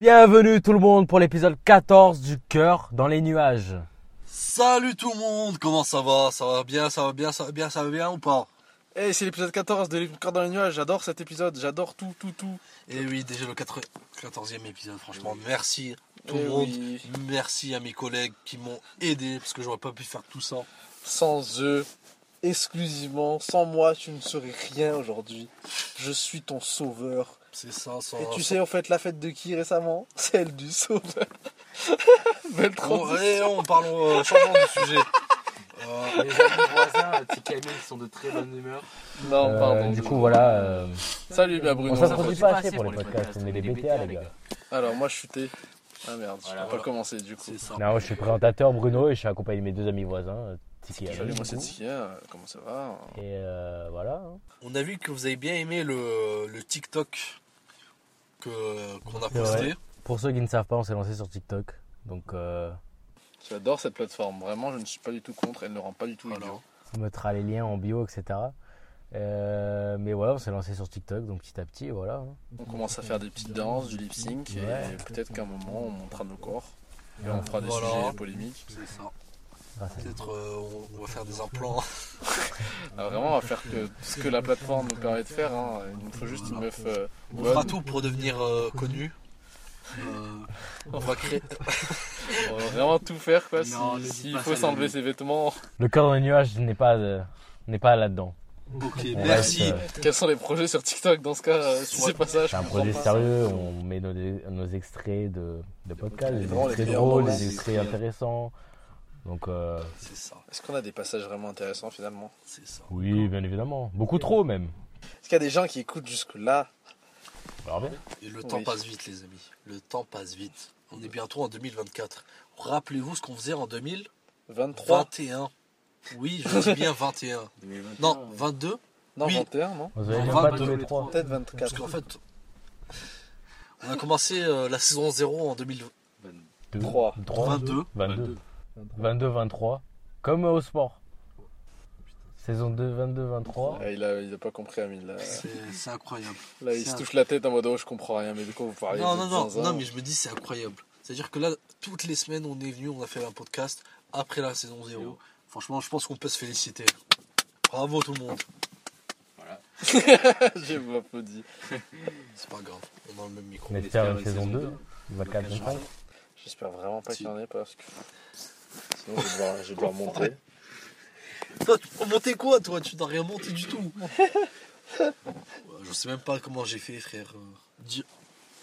Bienvenue tout le monde pour l'épisode 14 du cœur dans les nuages. Salut tout le monde, comment ça va? Ça va bien, ça va bien, ça va bien, ça va bien ou pas? Eh, c'est l'épisode 14 de Corps dans les nuages. J'adore cet épisode. J'adore tout, tout, tout. Et oui, déjà le 4 14e épisode, franchement, merci tout Eh le monde. oui. Merci à mes collègues qui m'ont aidé parce que j'aurais pas pu faire tout ça. Sans eux, exclusivement, sans moi, tu ne serais rien aujourd'hui. Je suis ton sauveur. C'est ça, ça. Et tu sais, en fait, la fête de qui récemment? Celle du sauveur. Belle Bon, transition. allez, on parle, euh, changeons de sujet. Euh, Les amis voisins, et Mel, qui sont de très bonne humeur. Non, Euh, pardon. du coup voilà, euh, Salut, bien Bruno. on s'introduit produit pas pas assez pour les podcasts, podcasts, on est des BTA les gars. Alors, moi, je suis T. Ah merde, je Voilà, peux voilà. pas commencer du coup. c'est ça. Non, je suis présentateur Bruno et je suis accompagné de mes deux amis voisins, euh, Tiki et Salut, moi, du c'est coup. Tia. euh, Comment ça va? Et euh, voilà. hein. On a vu que vous avez bien aimé le, le TikTok que- qu'on a posté. Pour ceux qui ne savent pas, on s'est lancé sur TikTok. Donc euh, J'adore cette plateforme. Vraiment, je ne suis pas du tout contre. Elle ne rend pas du tout Voilà. idiot. on mettra les liens en bio, etc. Euh, mais voilà, on s'est lancé sur TikTok, donc petit à petit, voilà. On commence à faire des petites danses, du lip sync. Ouais. Et peut-être qu'à un moment, on montrera nos corps. Et on fera des Voilà. sujets polémiques. C'est ça. Peut-être euh, on, va faire des implants. Alors vraiment, on va faire que ce que la plateforme nous permet de faire. hein. Il nous faut juste une meuf euh, On fera tout pour devenir euh, connu. Euh, on va créer. On va vraiment tout faire quoi. Si- S'il faut s'enlever ses vêtements, Le cœur dans les nuages n'est pas, euh, n'est pas là-dedans. Ok, On merci. reste, euh, quels sont les projets sur TikTok dans ce cas euh, Si c'est pas ça, je C'est un projet pas. sérieux, on met nos, nos extraits de, de podcasts, Les des drôles, les extraits drôles, des extraits intéressants. Donc euh, C'est ça, Est-ce qu'on a des passages vraiment intéressants finalement? C'est ça. oui, bien évidemment. Beaucoup trop même. Est-ce qu'il y a des gens qui écoutent jusque là Alors bien. Et le temps Oui. passe vite, les amis. Le temps passe vite. On est bientôt en 2024. Rappelez-vous ce qu'on faisait en 23 2021. Oui, je dis bien 21. Non, 22. Non, Oui. 21, non? Vous avez Non, pas 22, tous les les trois. Peut-être Parce 24. qu'en fait, on a commencé euh, la saison 0 en 2022. Deux, 3. 22, 22, 22, 23. Comme au sport. Saison 2, 22, 23. Ah, il, a, il a pas compris Amine là. C'est c'est incroyable. Là, il se touche la tête en mode oh, je comprends rien, mais de quoi vous parlez Non, vous non, non, non, mais je me dis c'est incroyable. C'est-à-dire que là, toutes les semaines, on est venu, on a fait un podcast après la saison 0. Franchement, je pense qu'on peut se féliciter. Bravo tout le monde. J'ai applaudi. C'est pas grave, on a le même micro. On espère une saison 2. 24, 25. J'espère vraiment pas Si. qu'il y en ait parce que. Sinon, je vais devoir, je vais devoir monter. Toi, tu peux monter quoi, toi? Tu n'as rien monté du tout. Je sais même pas comment j'ai fait, frère. Euh, Di-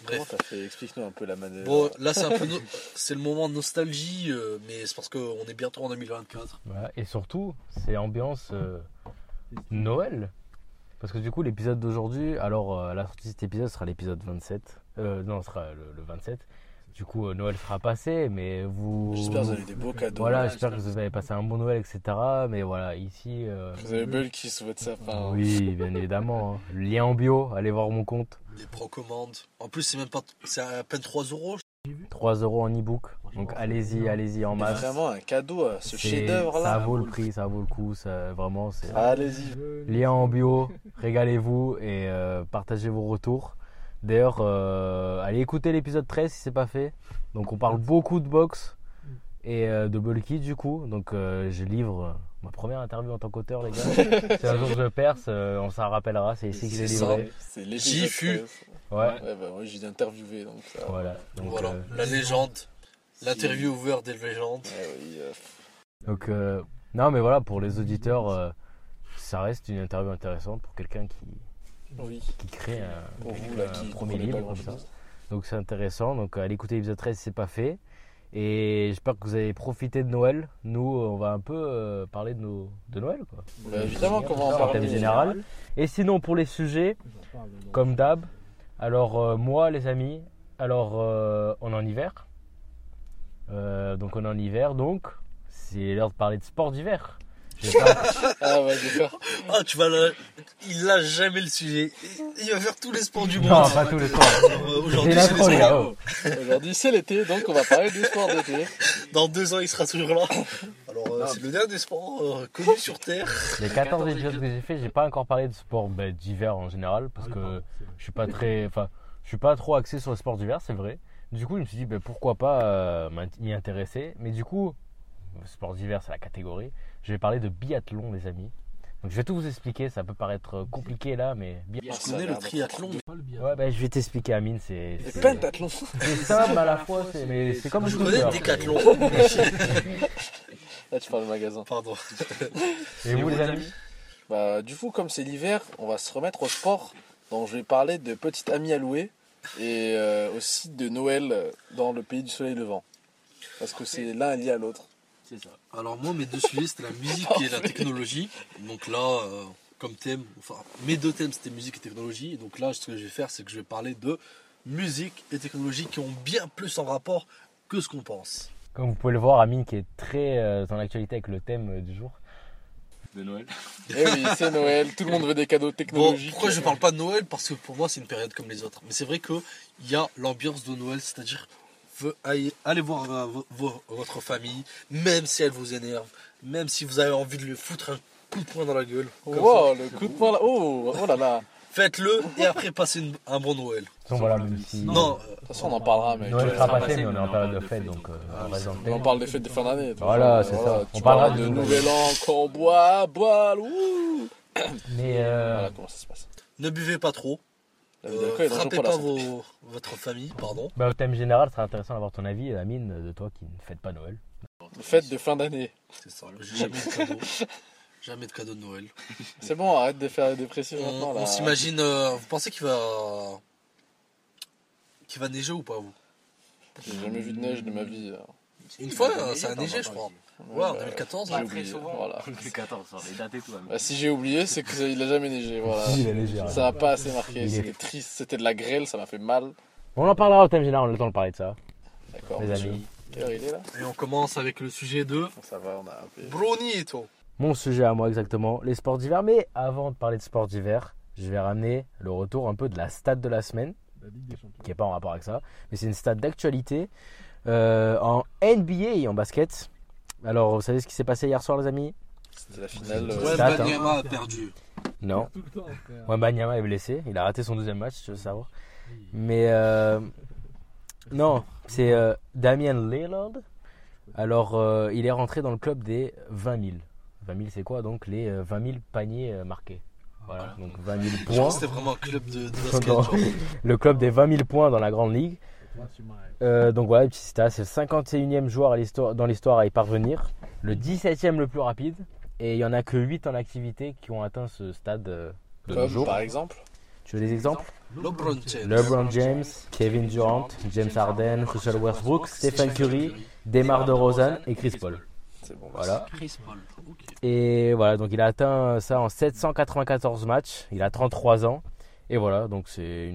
Comment Bref. t'as fait? Explique-nous un peu la manœuvre. Bon, là, c'est un peu. no- C'est le moment de nostalgie, euh, mais c'est parce qu'on est bientôt en 2024. Voilà. Et surtout, c'est ambiance euh, Noël. Parce que du coup, l'épisode d'aujourd'hui, alors euh, la sortie de cet épisode sera l'épisode 27. Euh, non, ce sera le, le 27. Du coup, euh, Noël sera passé, mais vous. J'espère que vous avez des beaux cadeaux. Voilà, j'espère que vous avez passé un bon Noël, etc. Mais voilà, ici. euh, Vous avez Bull qui sous votre sapin. Oui, bien évidemment. hein. Lien en bio, allez voir mon compte. Les pro-commandes. En plus, c'est même pas. C'est à peine 3 euros. 3 euros en e-book. Donc allez-y, allez-y en masse. Vraiment un cadeau, euh, ce C'est- chef-d'œuvre Ça là. vaut le prix, ça vaut le coup. Ça, vraiment, c'est. Allez-y. Lien en bio, régalez-vous et euh, partagez vos retours. D'ailleurs, euh, allez écouter l'épisode 13 si c'est pas fait. Donc on parle beaucoup de boxe et euh, de bulky du coup. Donc euh, je livre ma première interview en tant qu'auteur les gars. si un jour je perce, euh, on s'en rappellera, c'est ici que ça. livré. C'est. 13. Ouais, Ouais, bah moi j'ai interviewé donc ça. voilà. Donc, voilà, euh, la légende. L'intervieweur des légendes. Ouais, oui, euh, donc euh, non mais voilà, pour les auditeurs, euh, ça reste une interview intéressante pour quelqu'un qui, oui. qui crée un, Pour vous un là qui premier livre comme ça. Donc c'est intéressant. Donc allez écouter l'épisode 13 si c'est pas fait. Et j'espère que vous avez profité de Noël. Nous, on va un peu euh, parler de, nos, de Noël. Quoi. Bah, évidemment qu'on va en parler. thème général. Et sinon, pour les sujets, comme d'hab, alors euh, moi, les amis, alors euh, on est en hiver. Euh, donc on est en hiver, donc c'est l'heure de parler de sport d'hiver. Ah ouais, faire. Ah, tu vas là. Il lâche jamais le sujet. Il va faire tous les sports du monde. Non, pas tous les sports. Euh, Aujourd'hui, c'est les les sports. oh. Aujourd'hui l'été, donc on va parler du sport d'été. Dans deux ans, il sera toujours là. Alors, euh, c'est le dernier sport euh, connu sur Terre. Les 14 épisodes que j'ai fait, j'ai pas encore parlé de sport bah, d'hiver en général parce que je suis pas très, enfin, je suis pas trop axé sur le sport d'hiver, c'est vrai. Du coup, je me suis dit, ben, pourquoi pas euh, m'y intéresser. Mais du coup, sport d'hiver, c'est la catégorie. Je vais parler de biathlon, les amis. Donc, je vais tout vous expliquer. Ça peut paraître compliqué là, mais. bi- Je connais le triathlon, mais Pas le. Ouais, ben, je vais t'expliquer, Amine. C'est Et c'est- pentathlon. c'est simple à la fois, c'est- mais c'est comme je le connais snooker. Décathlon. Là, tu parles de magasin. Pardon. Et vous, les amis Bah, du coup, comme c'est l'hiver, on va se remettre au sport. Donc, je vais parler de Petite Amie à louer et euh, aussi de Noël dans le pays du soleil levant. Parce que c'est l'un lié à l'autre. C'est ça. Alors moi, mes deux sujets, c'était la musique et la technologie. Donc là, euh, comme thème, enfin, mes deux thèmes, c'était musique et technologie. Et donc là, ce que je vais faire, c'est que je vais parler de musique et technologie qui ont bien plus en rapport que ce qu'on pense. Comme vous pouvez le voir, Amine qui est très euh, dans l'actualité avec le thème euh, du jour. De Noël. Eh oui, c'est Noël, tout le monde veut des cadeaux Bon, technologiques. pourquoi je parle pas de Noël? Parce que pour moi, c'est une période comme les autres. Mais c'est vrai qu'il y a l'ambiance de Noël, c'est-à-dire allez, voir euh, vo- vo- votre famille, même si elle vous énerve, même si vous avez envie de lui foutre un coup de poing dans la gueule. Wow, le coup de poing là. Oh, oh là là. Faites-le et après passez une- un bon Noël. Donc voilà, même si Non, De toute façon, on en parlera, mais. Noël sera passé, mais on est en période de fête, donc euh, ah on thème. parle des fêtes de fin d'année. Voilà, c'est ça. On parlera de de Nouvel An, qu'on boit, boit, ouh. Mais euh, Voilà comment ça se passe. ne buvez pas trop. La vie Euh, d'alcool est dangereuse frappez pour la pas vos- votre famille, pardon. bah, au thème général, ce serait intéressant d'avoir ton avis, Amine, de toi qui ne fête pas Noël. Fête de fin d'année. C'est ça. J'ai Jamais de cadeau. Jamais de cadeau de Noël. C'est bon, arrête de faire On, maintenant là. on s'imagine. euh, vous pensez qu'il va. qu'il va neiger ou pas, vous? J'ai jamais vu de neige de ma vie. euh. Une fois, euh, ça a neigé, je crois. Ouais, en bah, 2014. j'ai hein. Très oublié, souvent. voilà. 2014, sur les dates et tout. Bah, si j'ai oublié, c'est qu'il a jamais neigé. Voilà. Si, il est léger. Ça m'a pas assez marqué. C'était triste. C'était de la grêle, ça m'a fait mal. On en parlera au thème général, on a le temps de parler de ça, D'accord. les amis. Quelle heure il est là Et on commence avec le sujet de. Ça va, on a un peu. Brunito. Mon sujet à moi exactement, les sports d'hiver. Mais avant de parler de sports d'hiver, je vais ramener le retour un peu de la stat de la semaine, La Ligue des Champions. qui n'est pas en rapport avec ça, mais c'est une stat d'actualité euh, en NBA et en basket. Alors, vous savez ce qui s'est passé hier soir, les amis? C'était la finale. Ouais, euh, hein. Banyama a perdu. Non. Wembanyama est blessé, il a raté son deuxième match, tu veux savoir. Mais euh, non, c'est euh, Damian Lillard. Alors, euh, il est rentré dans le club des 20 000. 20 000, c'est quoi donc Les euh, 20 000 paniers marqués. Voilà, donc 20 000 Je pense points. que c'était vraiment un club de, de basket. Le club des 20 000 points dans la grande ligue. Euh, donc voilà, petit stat, c'est le 51e joueur à dans l'histoire à y parvenir, le 17e le plus rapide, et il y en a que 8 en activité qui ont atteint ce stade euh, de nos Comme jours. par exemple. Tu veux des exemples? LeBron James. LeBron James, Kevin Durant, James Harden, Russell Westbrook, Stephen Curry, Demar DeRozan et Chris Paul. C'est bon. Voilà. Chris Paul. Ok. Et voilà, donc il a atteint ça en 794 matchs. Il a 33 ans. Et voilà, donc c'est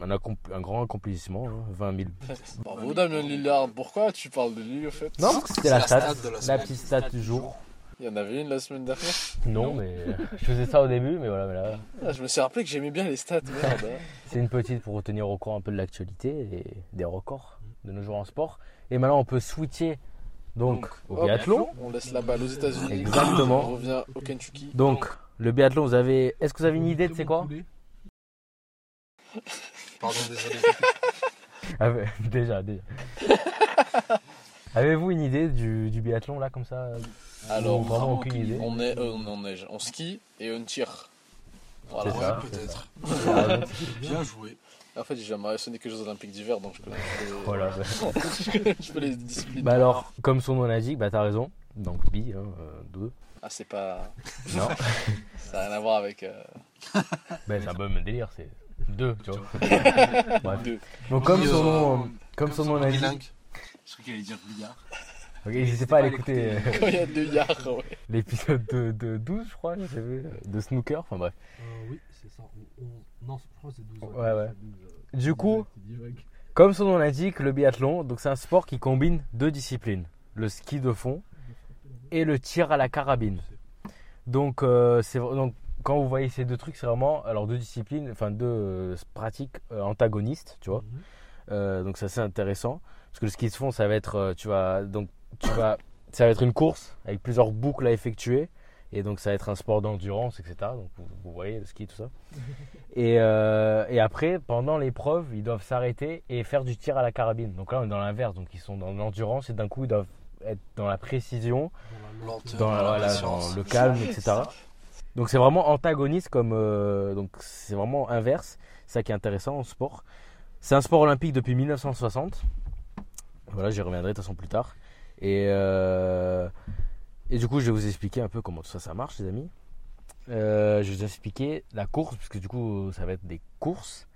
un, grand accomplissement, hein, 20 000. Bravo Damien Lillard. Pourquoi tu parles de lui au fait? Non, parce que c'était la la stat, de la petite stat du jour. Il y en avait une la semaine dernière? Non, mais je faisais ça au début, mais voilà, mais là, Ah, je me suis rappelé que j'aimais bien les stats. Merde. hein. c'est une petite pour vous tenir au courant un peu de l'actualité et des records de nos joueurs en sport. Et maintenant, on peut switcher donc au biathlon. On laisse la balle aux États-Unis. Exactement. On revient au Kentucky. Donc, le biathlon, vous avez. Est-ce que vous avez une idée de c'est quoi? Pardon, désolé. Ah Déjà, déjà. Avez-vous une idée du, du biathlon là comme ça? Alors, Ou vraiment aucune idée? on est, euh, on neige, on skie et on tire. Voilà. Ouais, peut-être. Bien joué. En fait, j'ai jamais sonné que les Jeux Olympiques d'hiver, donc je connais peu- Voilà. je peux les disciplines. Bah alors, comme son nom l'indique, bah t'as raison. Donc bi, hein, euh, deux. Ah, c'est pas. Non, Ça n'a rien à voir avec. euh, bah c'est un même délire, c'est deux, tu vois. Bref. deux. Donc comme son euh, nom, comme son nom l'indique. Je crois qu'il allait dire billard. ok, n'hésitez pas à l'écouter Quand il y a deux yards, ouais. l'épisode de, de 12, je crois, j'ai vu, euh, de snooker. Enfin bref. Euh, oui, c'est ça. On- on- Non, je crois que c'est 12. Ouais, ouais. C'est 12, euh, Du coup, divague. comme son nom l'indique, le biathlon, donc c'est un sport qui combine deux disciplines le ski de fond et le tir à la carabine. Donc, euh, c'est donc quand vous voyez ces deux trucs, c'est vraiment alors deux disciplines, enfin deux euh, pratiques euh, antagonistes, tu vois. Mhm. Euh, donc c'est assez intéressant parce que le ski de fond, ça va être, euh, tu vas donc tu vas, ça va être une course avec plusieurs boucles à effectuer Et donc ça va être un sport d'endurance, etc. Donc vous, vous voyez le ski, tout ça. Et, euh, et après, pendant l'épreuve, ils doivent s'arrêter et faire du tir à la carabine. Donc là, on est dans l'inverse. Donc ils sont dans l'endurance et d'un coup, ils doivent être dans la précision, Dans la Lenteur, dans, la- la voilà, patience. dans le calme, etc. Donc c'est vraiment antagoniste comme euh, donc c'est vraiment inverse. C'est ça qui est intéressant en sport. C'est un sport olympique depuis 1960. Voilà, j'y reviendrai de toute façon plus tard. Et euh, et du coup, je vais vous expliquer un peu comment tout ça ça marche, les amis. Euh, je vais vous expliquer la course puisque du coup, ça va être des courses.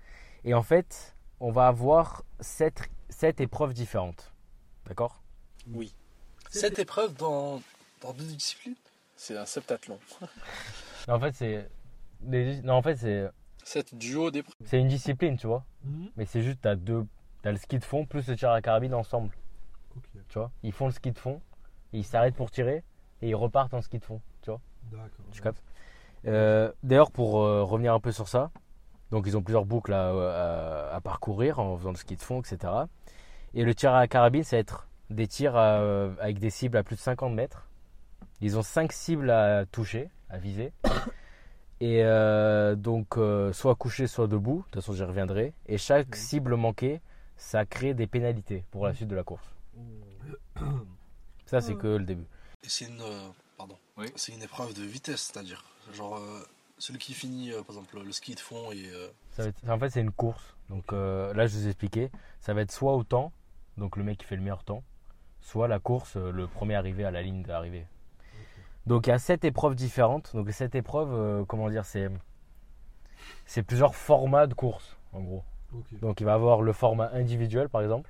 Et en fait, on va avoir sept, sept épreuves différentes. D'accord? Cette épreuve dans, dans deux disciplines? C'est un septathlon. En fait, c'est des- non, en fait, c'est Sept duos d'épreuves. c'est une discipline, tu vois. Mhm. Mais c'est juste, t'as deux, t'as le ski de fond plus le tir à la carabine ensemble, Ok, tu vois. Ils font le ski de fond, ils s'arrêtent pour tirer, et ils repartent en ski de fond, tu vois. d'accord. Tu captes? Euh, D'ailleurs, pour euh, revenir un peu sur ça, donc ils ont plusieurs boucles à, à- à parcourir en faisant le ski de fond, etc. Et le tir à la carabine, ça va être des tirs à- avec des cibles à plus de 50 mètres. Ils ont 5 cibles à toucher, à viser. Et euh, donc, euh, soit couché, soit debout. De toute façon, j'y reviendrai. Et chaque cible manquée, ça crée des pénalités pour la suite de la course. Ça, c'est que le début. Et c'est une, euh, pardon, Oui. c'est une épreuve de vitesse, c'est-à-dire, genre, euh, celui qui finit, euh, par exemple, le ski de fond et euh, Ça va être- en fait, c'est une course. Donc euh, là, je vous ai expliqué. Ça va être soit au temps, donc le mec qui fait le meilleur temps, soit la course, euh, le premier arrivé à la ligne d'arrivée. Donc il y a sept épreuves différentes. Donc sept épreuves, euh, comment dire, c'est c'est plusieurs formats de course, en gros. Donc il va avoir le format individuel, par exemple,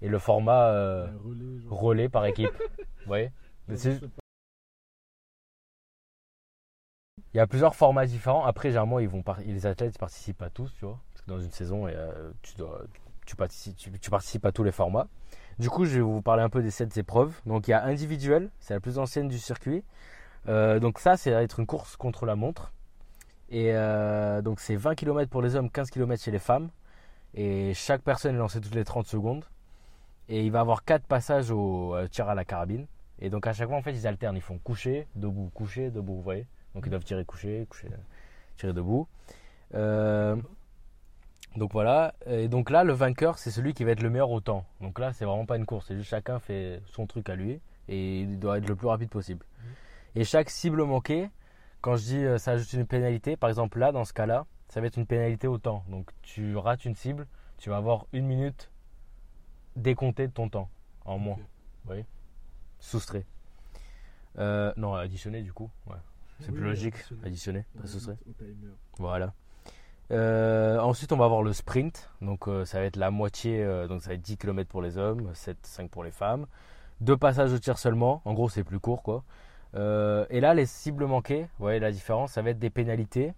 et le format euh, relais, par équipe. Vous voyez? Il y a plusieurs formats différents. Après, généralement, ils vont par- les athlètes participent à tous, tu vois. Parce que dans une saison, tu, dois, tu, participes, tu, tu participes à tous les formats. Du coup, je vais vous parler un peu des sept épreuves. Donc, il y a individuel, c'est la plus ancienne du circuit. Euh, donc, ça, c'est être une course contre la montre. Et euh, donc, c'est 20 km pour les hommes, 15 km chez les femmes. Et chaque personne est lancée toutes les 30 secondes. Et il va avoir quatre passages au euh, tir à la carabine. Et donc, à chaque fois, en fait, ils alternent. Ils font coucher, debout, coucher, debout, vous voyez donc ils doivent tirer couché, coucher, tirer debout. Donc voilà. Et donc là, le vainqueur, c'est celui qui va être le meilleur au temps. Donc là, c'est vraiment pas une course, c'est juste chacun fait son truc à lui et il doit être le plus rapide possible. Et chaque cible manquée, quand je dis euh, ça ajoute une pénalité, par exemple là, dans ce cas-là, ça va être une pénalité au temps. Donc tu rates une cible, tu vas avoir une minute décomptée de ton temps en moins. Ok. Vous voyez? Soustrait. Euh, non, additionné du coup. Ouais. C'est Oui, plus oui, logique. additionné. Additionné, pas soustrait. Voilà. Euh, ensuite, on va avoir le sprint. Donc, euh, ça va être la moitié. euh, donc, ça va être 10 km pour les hommes, 7, 5 pour les femmes. Deux passages au tir seulement. En gros, c'est plus court, quoi. Et là, les cibles manquées, vous voyez la différence, ça va être des pénalités.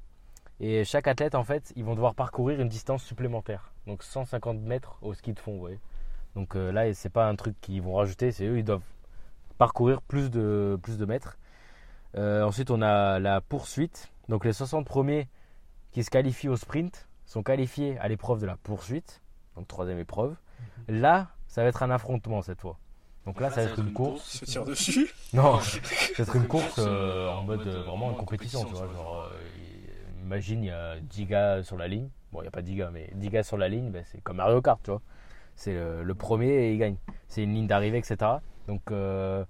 Et chaque athlète, en fait, ils vont devoir parcourir une distance supplémentaire. Donc, 150 mètres au ski de fond, vous voyez. Donc, là, c'est pas un truc qu'ils vont rajouter, c'est eux, ils doivent parcourir plus de, plus de mètres. Ensuite, on a la poursuite. Donc, les 60 premiers qui se qualifient au sprint sont qualifiés à l'épreuve de la poursuite, donc troisième épreuve. Là, ça va être un affrontement cette fois. Donc là, ça va être une course. Se tire dessus. Non, ça va être une course euh, euh, en mode euh, vraiment une compétition, tu vois. Genre, euh, imagine, il y a 10 gars sur la ligne. Bon, il n'y a pas 10 gars, mais 10 gars sur la ligne, ben, c'est comme Mario Kart, tu vois. C'est le, le premier et il gagne. C'est une ligne d'arrivée, etc. Donc, euh,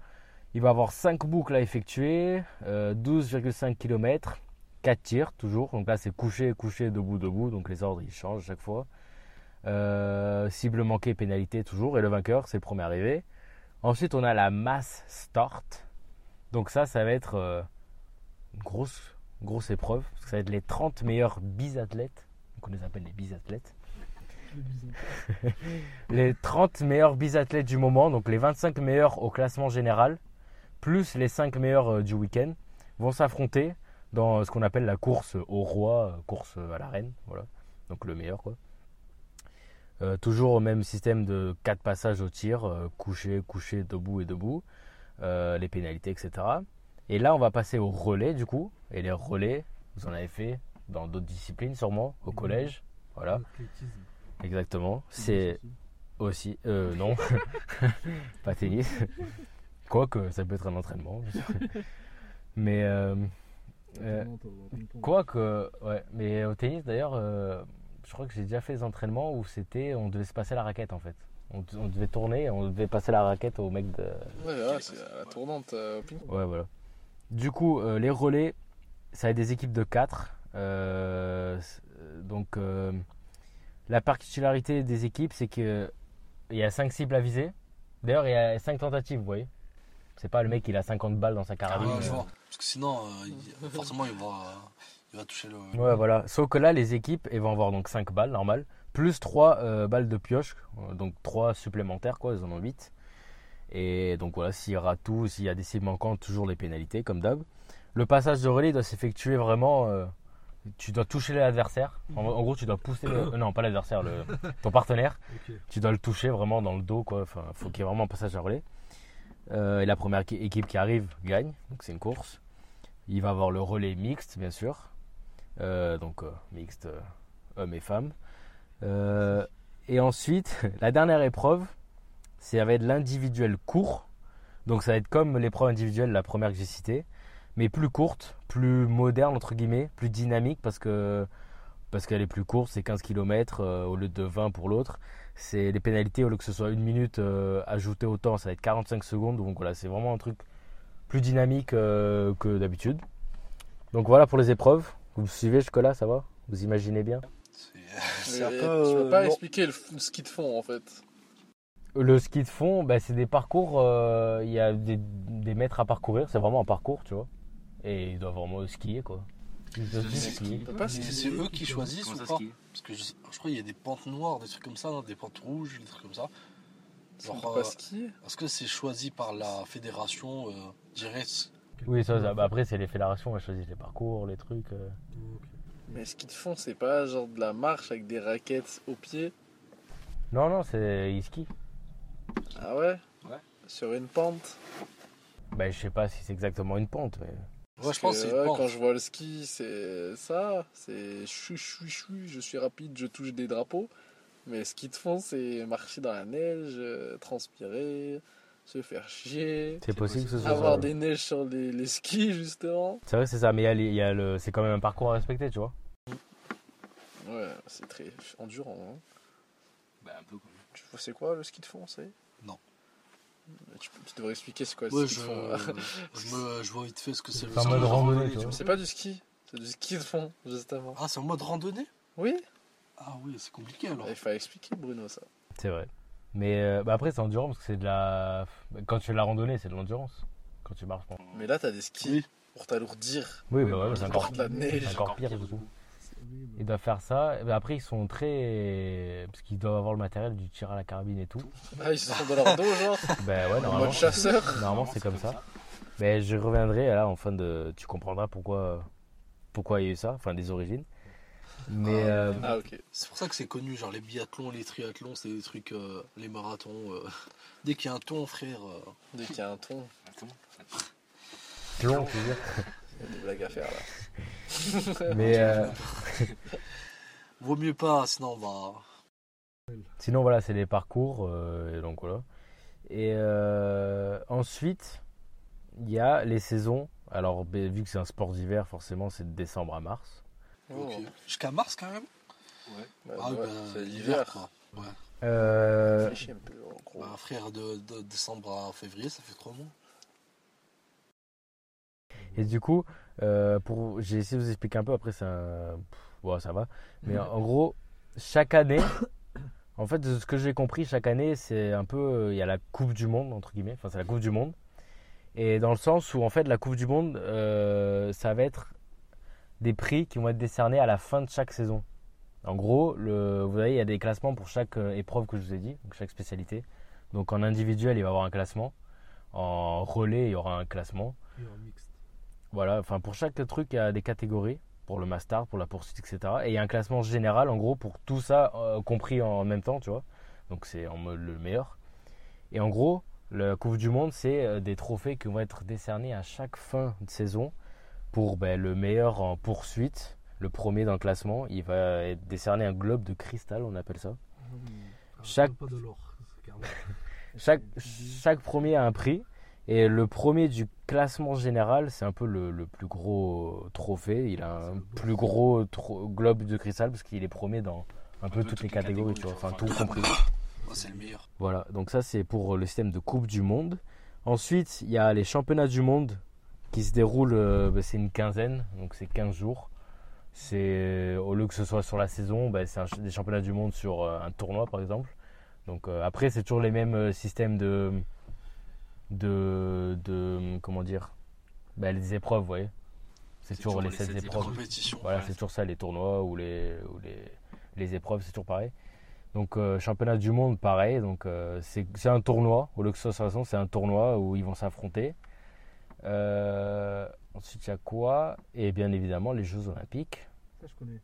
il va avoir 5 boucles à effectuer, euh, 12,5 km, 4 tirs toujours. Donc là, c'est couché, couché, debout, debout. Donc les ordres, ils changent chaque fois. Euh, cible manquée, pénalité toujours. Et le vainqueur, c'est le premier arrivé. Ensuite, on a la mass start. Donc ça, ça va être euh, une grosse, grosse épreuve. Parce que ça va être les 30 meilleurs bisathlètes. Donc on les appelle les bisathlètes. Les 30 meilleurs bisathlètes du moment, donc les 25 meilleurs au classement général, plus les 5 meilleurs euh, du week-end, vont s'affronter dans ce qu'on appelle la course au roi, course à la reine. Voilà. Donc le meilleur, quoi. Euh, toujours au même système de 4 passages au tir, euh, couché, couché, debout et debout, euh, les pénalités, etc. Et là, on va passer au relais, du coup. Et les relais, vous en avez fait dans d'autres disciplines, sûrement, au collège. Voilà, exactement. C'est aussi, euh, non, pas tennis. Quoique, ça peut être un entraînement. bien sûr. Mais euh, euh, Tournante au ping-pong. quoi que, ouais. Mais au tennis d'ailleurs, euh, je crois que j'ai déjà fait des entraînements où c'était, on devait se passer la raquette en fait. On, on devait tourner, on devait passer la raquette au mec de. Ouais, ouais, c'est la tournante euh, au ping-pong. Ouais, voilà. Du coup, euh, les relais, ça va être des équipes de 4. donc, euh, la particularité des équipes, c'est qu'il y a 5 cibles à viser. D'ailleurs, il y a 5 tentatives, vous voyez. C'est pas le mec, il a 50 balles dans sa Ah, carabine. ouais, je euh. vois. Parce que sinon, euh, il- forcément, il va, il va toucher le. Ouais, voilà. Sauf que là, les équipes, elles vont avoir donc 5 balles, normal. Plus 3 balles de pioche. euh, Donc 3 supplémentaires, quoi. Ils en ont 8. Et donc voilà, s'il rate tout, s'il y a des cibles manquantes, toujours les pénalités, comme d'hab. Le passage de relais doit s'effectuer vraiment. euh, tu dois toucher l'adversaire. En, en gros, tu dois pousser. le- euh, non, pas l'adversaire, ton partenaire. Tu dois le toucher vraiment dans le dos, quoi. Enfin, faut qu'il y ait vraiment un passage de relais. Euh, et la première équi- équipe qui arrive gagne. Donc c'est une course. Il va avoir le relais mixte, bien sûr. Euh, donc euh, mixte, hommes et femmes. Et ensuite, la dernière épreuve, ça va être l'individuel court. Donc ça va être comme l'épreuve individuelle, la première que j'ai citée, mais plus courte, plus moderne entre guillemets, plus dynamique parce que parce qu'elle est plus courte, c'est 15 km au lieu de 20 pour l'autre. C'est les pénalités au lieu que ce soit une minute euh, ajoutée au temps, ça va être 45 secondes. Donc voilà, c'est vraiment un truc plus dynamique euh, que d'habitude. Donc voilà pour les épreuves. Vous me suivez jusque-là, ça va? Vous imaginez bien? C'est Mais c'est un peu. tu peux euh, pas expliquer le, f- ce qu'ils te font en fait. Le ski de fond, bah, c'est des parcours, euh, il y a des, des mètres à parcourir, c'est vraiment un parcours, tu vois. Et ils doivent vraiment skier, quoi. Peux pas C'est skier. c'est eux qui choisissent ou ça pas Parce que je, je crois qu'il y a des pentes noires, des trucs comme ça, hein, des pentes rouges, des trucs comme ça. Genre, peux euh, pas skier. Est-ce que c'est choisi par la fédération euh, direct Oui, ça, ça- bah, après, c'est les fédérations, elles choisissent les parcours, les trucs. euh. Mais ce qu'ils te font, c'est pas genre de la marche avec des raquettes au pied? Non, non, c'est ils skient. Ah ouais? Ouais. Sur une pente? Bah, je sais pas si c'est exactement une pente, mais. Ouais, je pense que ouais, quand je vois le ski, c'est ça. C'est chou chou chou, je suis rapide, je touche des drapeaux. Mais ce qu'ils te font, c'est marcher dans la neige, euh, transpirer, se faire chier, C'est possible que ce soit avoir ça. des neiges sur les, les skis, justement. C'est vrai, c'est ça, mais il y a a le... c'est quand même un parcours à respecter, tu vois. Ouais, c'est très endurant. hein. Bah, un peu quand même. Tu vois, c'est quoi le ski de fond, c'est? Non. Tu, tu devrais expliquer c'est quoi le Ouais, ski je, de fond. je, me, je vois vite fait ce que c'est. le C'est en ski. mode randonnée, c'est pas du ski, c'est du ski de fond, justement. Ah, c'est en mode randonnée? Oui Ah oui, c'est compliqué alors. Il fallait expliquer, Bruno, ça. C'est vrai. Mais euh, bah, après, c'est endurant parce que c'est de la. Quand tu fais de la randonnée, c'est de l'endurance. Quand tu marches. bon. Mais là, t'as des skis Oui. pour t'alourdir. Oui, bah, ouais, c'est encore, c'est encore pire, du coup. Bah, Ils doivent faire ça. Et ben après, ils sont très. Parce qu'ils doivent avoir le matériel du tir à la carabine et tout. Ah, ils sont dans leur dos, genre Ben ouais, En normalement. mode chasseur Normalement, c'est comme ça. Mais je reviendrai là en fin de. Tu comprendras pourquoi. Pourquoi il y a eu ça, enfin des origines. Mais. euh, Ah, ok. C'est pour ça que c'est connu, genre les biathlons, les triathlons, c'est des trucs, euh, les marathons. euh, Dès qu'il y a un ton, frère. euh, Dès qu'il y a un ton, Attends. long, tu veux dire? Il y a des blagues à faire, là. Mais. euh, Vaut mieux pas, sinon on va. Sinon, voilà, c'est les parcours. euh, et donc voilà. Et euh, ensuite, il y a les saisons. Alors, vu que c'est un sport d'hiver, forcément, c'est de décembre à mars. Oh. Jusqu'à mars quand même Bah, Ah, ouais, bah, c'est l'hiver. quoi. Ouais. Euh, un peu, en gros. Bah, frère, de, de décembre à février, ça fait trois mois. Et du coup, euh, pour, j'ai essayé de vous expliquer un peu. Après, pff, bon, ça va. Mais en gros, chaque année, en fait, de ce que j'ai compris, chaque année, c'est un peu. Il y a la Coupe du Monde, entre guillemets. Enfin, c'est la Coupe du Monde. Et dans le sens où, en fait, la Coupe du Monde, euh, ça va être des prix qui vont être décernés à la fin de chaque saison. En gros, le, vous voyez, il y a des classements pour chaque euh, épreuve que je vous ai dit, donc chaque spécialité. Donc en individuel, il va y avoir un classement. En relais, il y aura un classement. Et en mixte. Voilà, enfin pour chaque truc, il y a des catégories pour le master, pour la poursuite, etc. Et il y a un classement général, en gros, pour tout ça euh, compris en même temps, tu vois. Donc c'est en mode le meilleur. Et en gros, la Coupe du Monde, c'est euh, des trophées qui vont être décernés à chaque fin de saison pour ben, le meilleur en poursuite. Le premier dans le classement, il va être décerné un globe de cristal, on appelle ça. Ah, Chaque- Pas de l'or. c'est carrément- Chaque, chaque premier a un prix Et le premier du classement général, c'est un peu le, le plus gros trophée. Il a un plus gros globe de cristal parce qu'il est premier dans un peu toutes les catégories, tu vois. Enfin, tout compris. Oh, c'est le meilleur. Voilà, donc ça c'est pour le système de Coupe du Monde. Ensuite, il y a les championnats du monde qui se déroulent, euh, bah, c'est une quinzaine, donc c'est 15 jours. C'est au lieu que ce soit sur la saison, bah, c'est des championnats du monde sur euh, un tournoi par exemple. Donc euh, après, c'est toujours les mêmes euh, systèmes de, de, de comment dire, bah, les épreuves, vous voyez. C'est toujours, les 7 sept épreuves. compétitions. Voilà, c'est toujours ça, les tournois ou les, ou les, les épreuves, c'est toujours pareil. Donc, euh, championnat du monde, pareil. Donc, euh, c'est c'est un tournoi. Au lieu que ce soit saison, c'est un tournoi où ils vont s'affronter. Euh, ensuite, il y a quoi? Et bien évidemment, les Jeux Olympiques. Ça, je connais.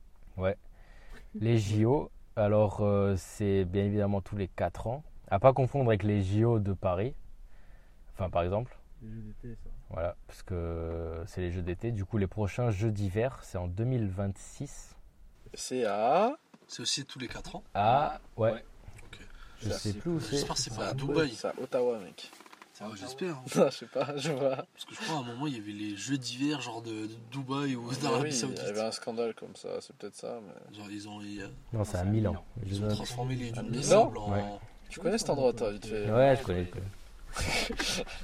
Les JO, alors, euh, c'est bien évidemment tous les 4 ans. À pas confondre avec les JO de Paris. Enfin, par exemple. Les jeux d'été, ça. Voilà, parce que c'est les Jeux d'été. Du coup, les prochains Jeux d'hiver, c'est en 2026. C'est à. C'est aussi tous les 4 ans. Ah, ouais. Ok. Je sais plus où c'est. J'espère que c'est pas à Dubaï. C'est à Ottawa, mec. Ah, J'espère. hein. Non, je sais pas, je vois. Parce que je crois à un moment, il y avait les jeux d'hiver, genre de, de Dubaï ou Ah d'Arabie oui, il y Saoudite. avait un scandale comme ça, c'est peut-être ça. Mais... Genre, ils ont, ils, Non, c'est à Milan. Ils ont transformé les en. Ouais. Tu connais cet endroit, toi, vite fait Ouais, je connais. je connais.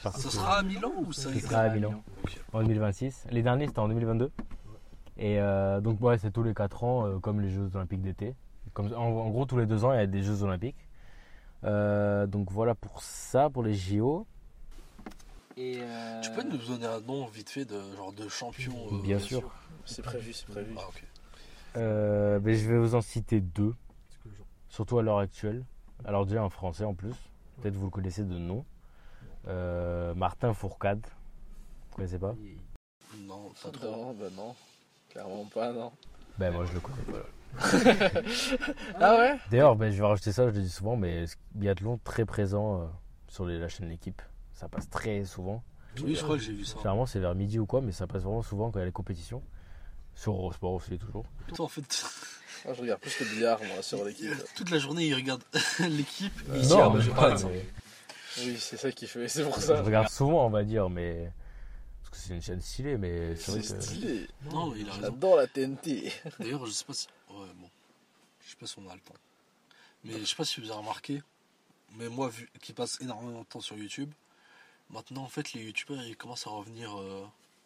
Que sera à Milan ou ça Ce sera à Milan Ok. en 2026. Les derniers, c'était en 2022. Et euh, donc, ouais, c'est tous les 4 ans, euh, comme les Jeux Olympiques d'été. En, en gros, tous les 2 ans, il y a des Jeux Olympiques. Euh, donc, voilà pour ça, pour les JO. Et euh, Tu peux nous donner un nom vite fait de genre de champion euh, Bien sûr. C'est prévu, c'est prévu. Ah, ok. Euh, ben, je vais vous en citer deux, surtout à l'heure actuelle. Alors, déjà en français en plus. Peut-être vous le connaissez de nom. Euh, Martin Fourcade. Vous connaissez pas Non, pas trop. Non, bah non. Clairement pas, non. Ben, moi, je le connais pas. Ah ouais? D'ailleurs, ben, je vais rajouter ça, je le dis souvent, mais biathlon très présent euh, sur les, la chaîne L'équipe. Ça passe très souvent. Oui, je crois que j'ai vu ça. Généralement, c'est vers midi ou quoi, mais ça passe vraiment souvent quand il y a les compétitions. Sur Eurosport aussi, toujours. Putain, en fait, Moi, je regarde plus le billard, moi, sur l'équipe. toute la journée, il regarde l'équipe. Euh, non, ah, bah, mais je je, Oui, c'est ça qui fait, c'est pour je ça. regarde souvent, on va dire, mais. Parce que c'est une chaîne stylée, mais c'est vrai C'est que. stylé. Non, il a raison. J'adore la TNT. D'ailleurs, je sais pas si. Ouais, bon. Je sais pas si on a le temps. Mais je sais pas si vous avez remarqué. Mais moi, vu qui passe énormément de temps sur YouTube, maintenant, en fait, les YouTubeurs, ils commencent à revenir. euh,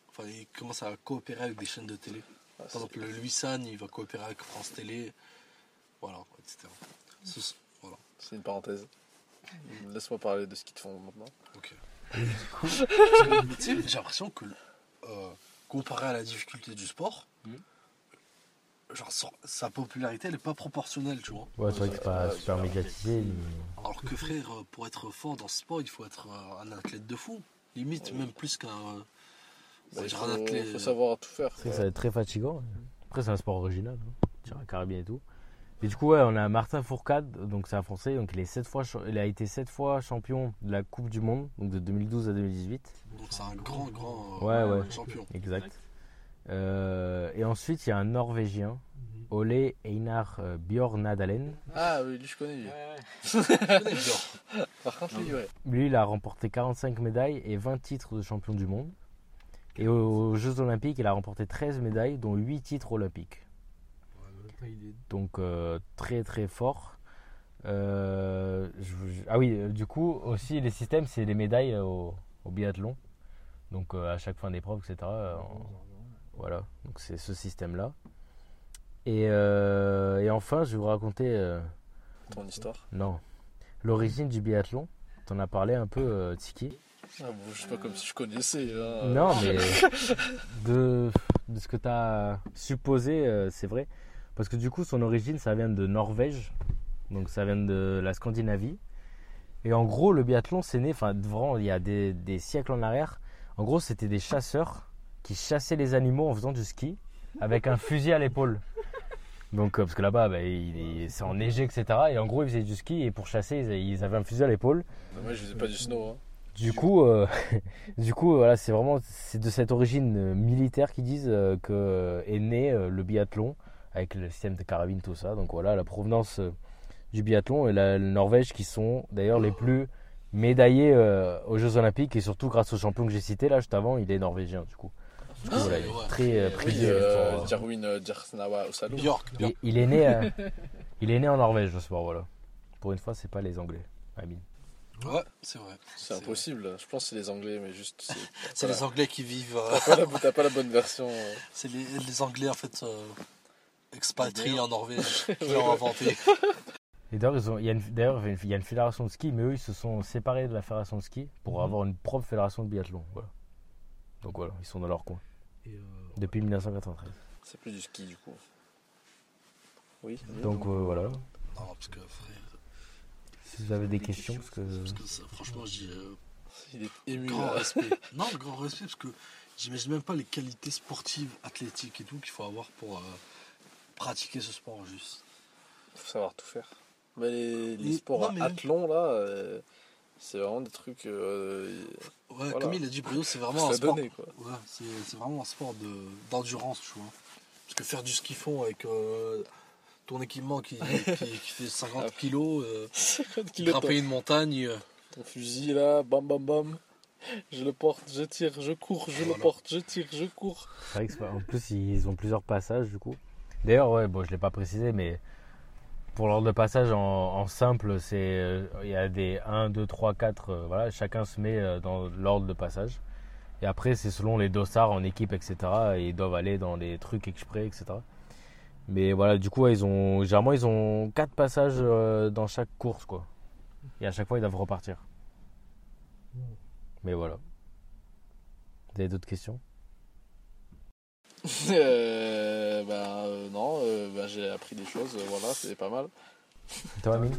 Enfin, ils commencent à coopérer avec des chaînes de télé. Ah, Par exemple, le Louis San, il va coopérer avec France Télé. Voilà, etc. Voilà. C'est une parenthèse. Laisse-moi parler de ce qu'ils te font maintenant. Ok. J'ai l'impression que, euh, comparé à la difficulté du sport, Mhm. genre, sa- sa popularité, elle est pas proportionnelle, tu vois. Ouais, c'est vrai que c'est pas super médiatisé. Alors que frère, euh, pour être fort dans ce sport, il faut être euh, un athlète de fou. Limite, même plus qu'un. Bah, il faut, un athlète. faut savoir tout faire. C'est vrai que ça va être très fatigant. Après, c'est un sport original. Hein. Tir à carabine et tout. Et du coup, ouais, on a Martin Fourcade, donc c'est un Français, donc il, est sept fois, il a été 7 fois champion de la Coupe du Monde, donc de 2012 à 2018. Donc c'est un grand, grand Ouais, euh, ouais. champion. Exact. Euh, et ensuite, il y a un Norvégien, Ole Einar euh, Bjørnadalen. Ah oui, lui, je connais lui. Je connais bien. Par contre, lui, ouais. Lui, il a remporté 45 médailles et 20 titres de champion du monde. Et aux, aux Jeux Olympiques, il a remporté 13 médailles, dont 8 titres olympiques. Il est Donc euh, très très fort. Euh, je- je- ah oui, euh, du coup aussi les systèmes c'est les médailles au, au biathlon. Donc euh, à chaque fin d'épreuve, etc. on- voilà, donc c'est ce système-là. Et, euh, et enfin, je vais vous raconter, euh, Ton histoire. non, l'origine du biathlon. T'en as parlé un peu, euh, Tiki. Ah bon, je sais pas comme si je connaissais. hein. Non, mais de, de ce que tu as supposé, euh, c'est vrai. Parce que du coup, son origine, ça vient de Norvège. Donc ça vient de la Scandinavie. Et en gros, le biathlon, c'est né, enfin, vraiment, il y a des, des siècles en arrière. En gros, c'était des chasseurs qui chassaient les animaux en faisant du ski avec un fusil à l'épaule. Donc, euh, parce que là-bas, bah, il est- c'est enneigé, etc. Et en gros, ils faisaient du ski et pour chasser, ils ils avaient un fusil à l'épaule. Moi, je faisais pas du snow. Hein. Du coup, euh, du coup, voilà, c'est vraiment c'est de cette origine euh, militaire qu'ils disent euh, que est né le biathlon avec le système de carabine, tout ça. Donc voilà, la provenance euh, du biathlon et la, Norvège qui sont d'ailleurs les plus médaillé euh, aux Jeux Olympiques et surtout grâce au champion que j'ai cité là juste avant, il est norvégien du coup. Du coup, Ah, voilà, il est ouais. très euh, Oui, prisé. euh, Jarwin euh. Bjork, il, il est né, euh, il est né en Norvège le sport, voilà. Pour une fois, c'est pas les Anglais. Amine. Ouais, c'est vrai. C'est impossible. Je pense que c'est les Anglais, mais juste. c'est- les Anglais qui vivent. euh, T'as pas, pas la bonne version. euh. c'est les, les Anglais en fait expatriés D'ailleurs- en Norvège qui l'ont inventé. Et d'ailleurs, ils ont- il y a une, d'ailleurs, il y a une- fédération de ski, mais eux, ils se sont séparés de la fédération de ski pour Mhm. avoir une propre fédération de biathlon. Voilà. Donc voilà, ils sont dans leur coin Et, euh, depuis 1993. C'est plus du ski, du coup. Oui. Donc euh, voilà, Non, parce que frère. si vous avez des questions, parce que Parce que ça, franchement, j'ai euh, Il est ému. grand respect. non, le grand respect parce que j'imagine même pas les qualités sportives, athlétiques et tout qu'il faut avoir pour euh, pratiquer ce sport juste. faut savoir tout faire. Mais les, sports non, mais- athlons, là, euh, c'est vraiment des trucs. euh, Ouais, Voilà. comme il a dit Bruno, c'est vraiment un sport. donné, quoi. Ouais, c'est c'est vraiment un sport de- d'endurance, tu vois. Parce que faire du ski fond avec euh, ton équipement qui, qui, qui fait 50 Ah. kilos, euh, 50 kilos, grimper une montagne. ton fusil, là, bam bam bam. Je le porte, je tire, je cours, je le porte, je tire, je cours. c'est vrai que c'est en plus, ils ont plusieurs passages du coup. D'ailleurs, ouais, bon, je l'ai pas précisé, mais pour l'ordre de passage en, en simple, c'est euh, il y a des 1, 2, 3, 4, euh, voilà, chacun se met euh, dans l'ordre de passage. Et après, c'est selon les dossards en équipe, etc. Et ils doivent aller dans les trucs exprès, etc. Mais voilà, du coup, ouais, ils ont, généralement, ils ont 4 passages euh, dans chaque course, quoi. Et à chaque fois, ils doivent repartir. Mais voilà. Vous avez d'autres questions? Euh, bah euh, non, euh, bah, j'ai appris des choses, euh, voilà, c'est pas mal. Toi, Amine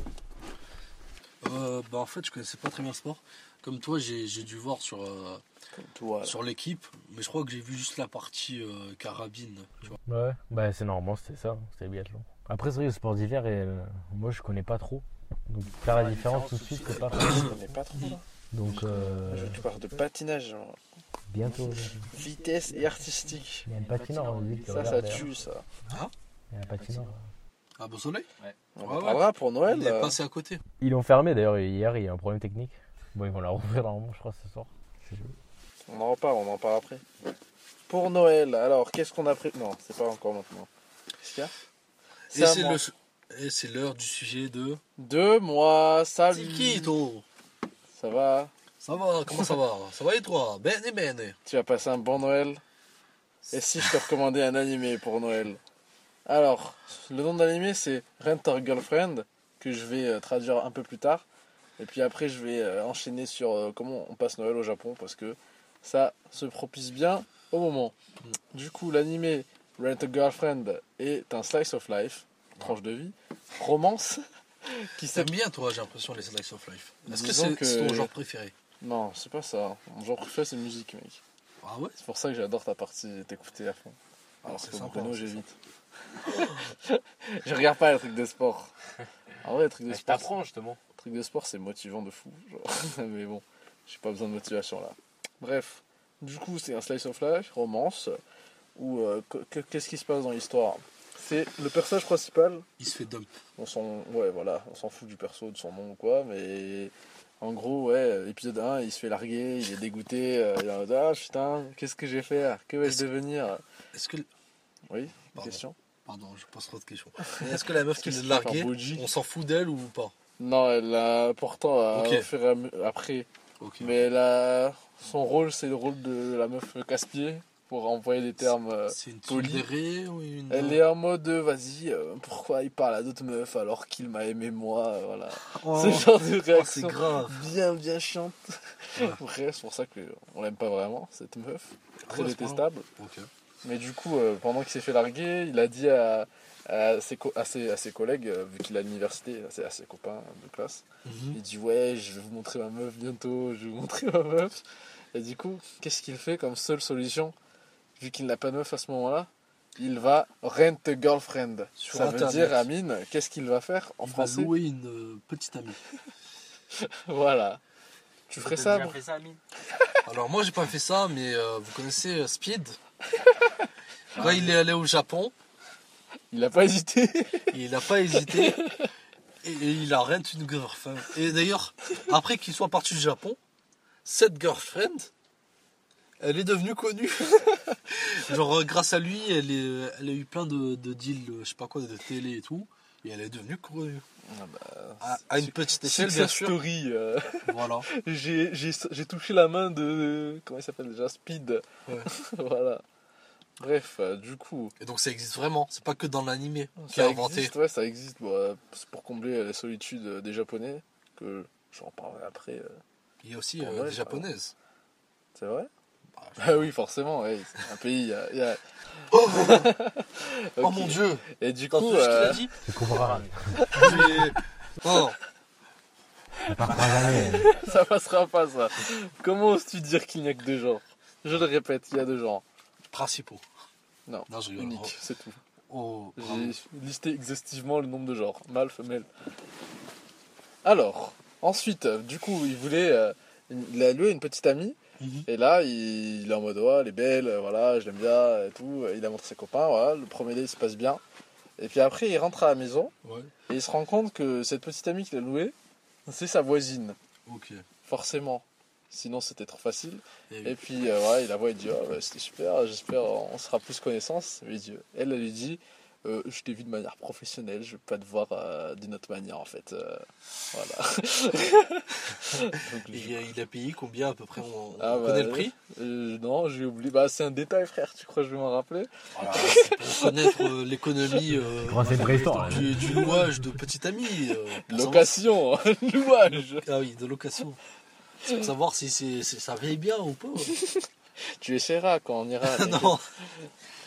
euh, bah, en fait, je connaissais pas très bien le sport. Comme toi, j'ai j'ai dû voir sur, euh, sur l'équipe, mais je crois que j'ai vu juste la partie euh, carabine. Tu vois. Ouais, bah c'est normal, c'était ça, c'était le biathlon. Après, c'est vrai, le sport d'hiver, et, euh, moi je connais pas trop. Donc faire la différence tout de suite, c'est pas Je connais pas trop là. Donc euh, Je- Tu parles de patinage, bientôt. vitesse et artistique. Il y a Ça, ça tue, ça. Il y a un patinoire. À Beau Soleil On ouais. pour Noël. Il est passé à côté. Ils l'ont fermé d'ailleurs hier, il y a un problème technique. Bon, ils vont la rouvrir normalement, je crois, ce soir. On en reparle, on en parle après. Pour Noël, alors qu'est-ce qu'on a pris Non, c'est pas encore maintenant. Qu'est-ce qu'il y a? Et c'est moi. le- et c'est l'heure du sujet de. Deux mois, salut. C'est qui, toi Ça va? Ça va, comment ça va? Ça va et toi? Bene, bene. Tu vas passer un bon Noël? Et si je te recommandais un animé pour Noël? Alors, le nom de l'animé c'est Rent or Girlfriend, que je vais euh, traduire un peu plus tard. Et puis après, je vais euh, enchaîner sur euh, comment on passe Noël au Japon, parce que ça se propice bien au moment. Du coup, l'animé Rent a Girlfriend est un slice of life, tranche de vie, romance, qui T'aimes bien, toi, j'ai l'impression, les Slice of Life. Est-ce que Disons c'est que- c'est ton genre préféré? Non, c'est pas ça. Mon genre préféré, c'est musique, mec. Ah ouais C'est pour ça que j'adore ta partie, t'écouter à fond. Ah, Alors que Bruno, c'est j'évite. je regarde pas les trucs de sport. En vrai, les trucs de Je sport, t'apprends justement. les trucs de sport, c'est motivant de fou. genre. Mais bon, j'ai pas besoin de motivation là. Bref, du coup, c'est un slice of life, romance, où euh, que- que- qu'est-ce qui se passe dans l'histoire? C'est le personnage principal, Il se fait dump. on s'en ouais, voilà, on s'en fout du perso, de son nom ou quoi, mais en gros, ouais, épisode 1, il se fait larguer, il est dégoûté, euh, il est en mode ah putain, qu'est-ce que j'ai fait Que vais-je devenir? Est-ce que. Oui, Pardon. question? Pardon, je pose trop de questions. Est-ce que la meuf qui l'a largué, on s'en fout d'elle ou pas? Non, elle l'a pourtant à Ok. faire am- après. Mais elle a... son rôle, c'est le rôle de la meuf casse-pied pour envoyer des termes. euh, C'est une poli. tsundere ou une. Elle est en mode euh, vas-y, euh, pourquoi il parle à d'autres meufs alors qu'il m'a aimé moi euh, Voilà. Oh, Ce genre de oh, c'est réaction grave. bien bien chiante. Ouais. C'est pour ça qu'on l'aime pas vraiment, cette meuf. Très Ouais, détestable. Mais du coup, euh, pendant qu'il s'est fait larguer, il a dit à, à, ses, à, ses, à ses collègues, euh, vu qu'il est à l'université, à ses, à ses copains de classe, Mhm. il dit Ouais, je vais vous montrer ma meuf bientôt, je vais vous montrer ma meuf. Et du coup, qu'est-ce qu'il fait comme seule solution? Vu qu'il n'a pas de meuf à ce moment-là, il va rent a girlfriend. Sur Ça veut Internet. dire, Amine, qu'est-ce qu'il va faire en Il va français louer une euh, petite amie. Voilà. Tu ferais ça, bon fait ça, Amine Alors moi j'ai pas fait ça, mais euh, vous connaissez euh, Speed? Quand il est allé au Japon, Il a pas hésité. il n'a pas hésité. Et, et il a rent une girlfriend. Et d'ailleurs, après qu'il soit parti du Japon, cette girlfriend, elle est devenue connue. Genre, euh, grâce à lui, elle, est, elle a eu plein de, de deals, euh, je sais pas quoi, de télé et tout. Et elle est devenue connue. Ah bah, À, à une petite échelle, bien sûr. story. euh, Voilà. j'ai, touché la main de. Comment il s'appelle déjà Speed. Ouais. voilà. Bref, euh, du coup. Et donc ça existe vraiment. C'est pas que dans l'animé qui Ça a inventé. existe, ouais, ça existe. Bon, c'est pour combler la solitude des Japonais. Que j'en parlerai après. euh. Il y a aussi euh, des japonaises. C'est vrai? Ah oui, forcément. ouais, c'est un pays. il y a- Oh, Ok. oh mon dieu Et du T'as coup. entendu ce qu'il euh, a dit Tu comprends. Mais- Non, Ça passera jamais. Ça passera pas ça. Comment oses-tu dire qu'il n'y a que deux genres Je le répète, il y a deux genres. principaux. Non, Non, je rigole. Unique, c'est tout. Oh. J'ai listé exhaustivement le nombre de genres, mâle, femelle. Alors, ensuite, euh, du coup, il voulait. euh, il a loué une petite amie, Mhm. et là, il, il est en mode, ouais, elle est belle, euh, voilà, je l'aime bien, et tout. Il a montré ses copains, voilà, le premier date se passe bien. Et puis après, il rentre à la maison, Ouais, et il se rend compte que cette petite amie qu'il a louée, c'est sa voisine, ok. forcément. Sinon, c'était trop facile. Et- Et puis euh, voilà, il la voit, il dit oh, bah, c'était super, j'espère on sera plus connaissance. Il dit, elle, elle lui dit euh, je t'ai vu de manière professionnelle, je veux pas te voir euh, d'une autre manière en fait. Euh, voilà. Donc, Et je- euh, il a payé combien à peu près On, on Ah, bah, connaît le prix? euh, Non, j'ai oublié. Bah, c'est un détail, frère. Tu crois que je vais m'en rappeler? Voilà, c'est pour connaître euh, l'économie euh, là. du, du louage de petite amie. euh, pour Location, louage. Ah oui, de location. C'est pour savoir si ça veille bien ou pas. Tu essaieras quand on ira. non.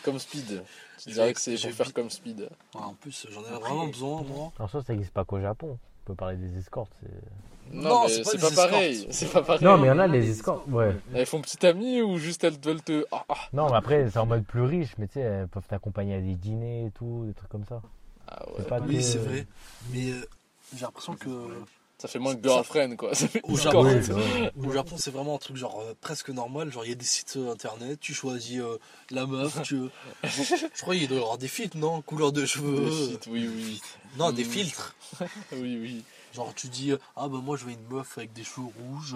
Comme Speed. J'ai- dirais que c'est pour faire comme Speed. Ouais, en plus, j'en ai vraiment besoin, moi. En soi, ça n'existe pas qu'au Japon. On peut parler des escortes. c'est- Non, Non, mais c'est pas pareil. C'est pas pareil. Non, mais il y en a des escortes. Ouais. Elles font petite amie ou juste elles veulent te. Ah, ah. Non, mais après, c'est en mode plus riche. Mais tu sais, elles peuvent t'accompagner à des dîners et tout, des trucs comme ça. Ah ouais. C'est pas Oui, que- c'est vrai. Mais euh, j'ai l'impression que Ça fait moins de girlfriend quoi. Ça fait Au. Japon, Oui, c'est vrai. au Japon, c'est vraiment un truc genre euh, presque normal. Genre, il y a des sites euh, internet, tu choisis euh, la meuf, tu. Je crois qu'il doit y avoir des filtres, non? Couleur de cheveux. Des oui, oui. Non, des filtres. Oui, oui. Genre, tu dis, ah bah moi je veux une meuf avec des cheveux rouges.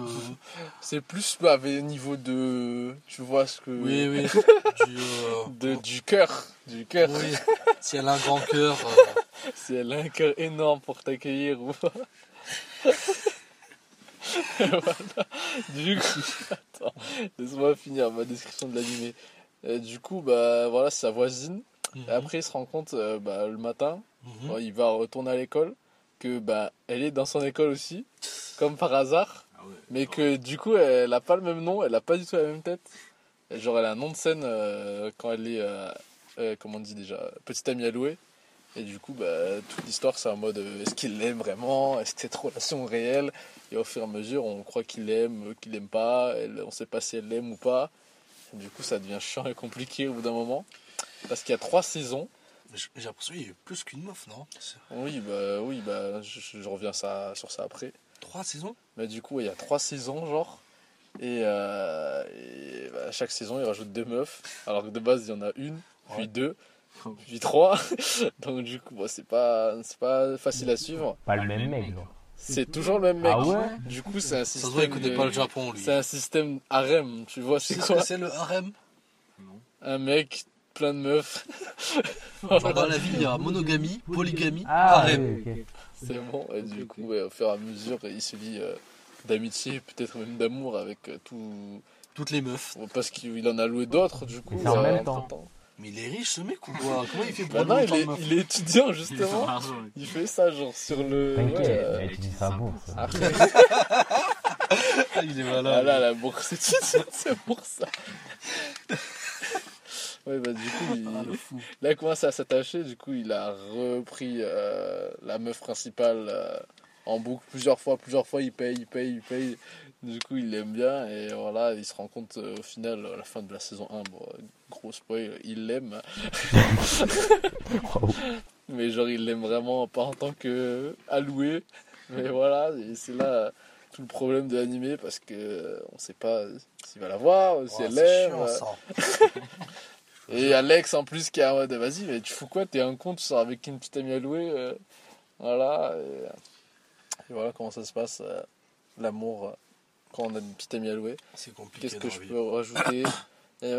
C'est plus bah, avec niveau de. Tu vois ce que. Oui, oui. du, euh, De, du cœur. Du cœur. oui. Si elle a un grand cœur. euh, Si elle a un cœur énorme pour t'accueillir ou pas. Voilà. Du coup, attends, laisse-moi finir ma description de l'animé. Euh, du coup, bah voilà, c'est sa voisine. Et après, il se rend compte euh, bah, le matin, mhm. quand il va retourner à l'école, que bah elle est dans son école aussi, comme par hasard. Ah ouais. Mais que du coup, elle a pas le même nom, elle a pas du tout la même tête. Et genre, elle a un nom de scène euh, quand elle est, euh, comment on dit déjà, petite amie à louer. Et du coup, bah, toute l'histoire, c'est en mode euh, est-ce qu'il l'aime vraiment? Est-ce que cette relation est réelle Et au fur et à mesure, on croit qu'il l'aime, euh, qu'il l'aime pas. Elle, on sait pas si elle l'aime ou pas. Et du coup, ça devient chiant et compliqué au bout d'un moment. Parce qu'il y a trois saisons. J'ai l'impression qu'il y a eu plus qu'une meuf, non? Oui, bah, oui, bah, je, je reviens ça, sur ça après. Trois saisons? Mais du coup, il y a trois saisons, genre. Et, euh, et, bah, chaque saison, ils rajoutent deux meufs. Alors que de base, il y en a une, puis Ouais. deux, puis trois. Donc, du coup, c'est pas, c'est pas facile à suivre. Pas le même mec, genre. C'est toujours le même mec. Ah ouais Du coup, c'est un Ça se système. voit, il connaît de- pas le Japon, lui. C'est un système harem, tu vois, C'est c'est ce quoi que c'est le harem Non. Un mec, plein de meufs. Genre dans la vie, il y a monogamie, polygamie, Ah, harem. oui. C'est bon. Et du coup, ouais, au fur et à mesure, il se lie euh, d'amitié, peut-être même d'amour avec euh, tout. Toutes les meufs. Parce qu'il en a loué d'autres, du coup. C'est en euh, même entre-temps. Mais il est riche, ce mec, ou quoi Comment il fait pour Bah non, il est, meufs il est étudiant Il justement. argent. Il fait ça genre sur le. T'inquiète, ouais, euh, elle utilise sa bourse. Après, Ah, Il est ah malade. là, la bourse étudiante, c'est pour ça. Ouais, bah du coup, il, Ah, le fou. là, il commence à s'attacher. Du coup, il a repris euh, la meuf principale euh, en boucle plusieurs fois. Plusieurs fois, il paye, il paye, il paye. Du coup, il l'aime bien. Et voilà, il se rend compte euh, au final, à la fin de la saison 1, bon, euh, gros spoil, il l'aime. Wow. Mais genre, il l'aime vraiment pas en tant que alloué. Mais voilà, c'est là tout le problème de l'animé parce que euh, on sait pas s'il va la voir, si elle l'aime. Et Alex en plus qui est en mode vas-y, mais tu fous quoi T'es un con, tu sors avec une petite amie allouée. euh. Voilà. Et, et voilà comment ça se passe, euh, l'amour, euh, quand on a une petite amie à louer. C'est compliqué. Qu'est-ce que je peux rajouter et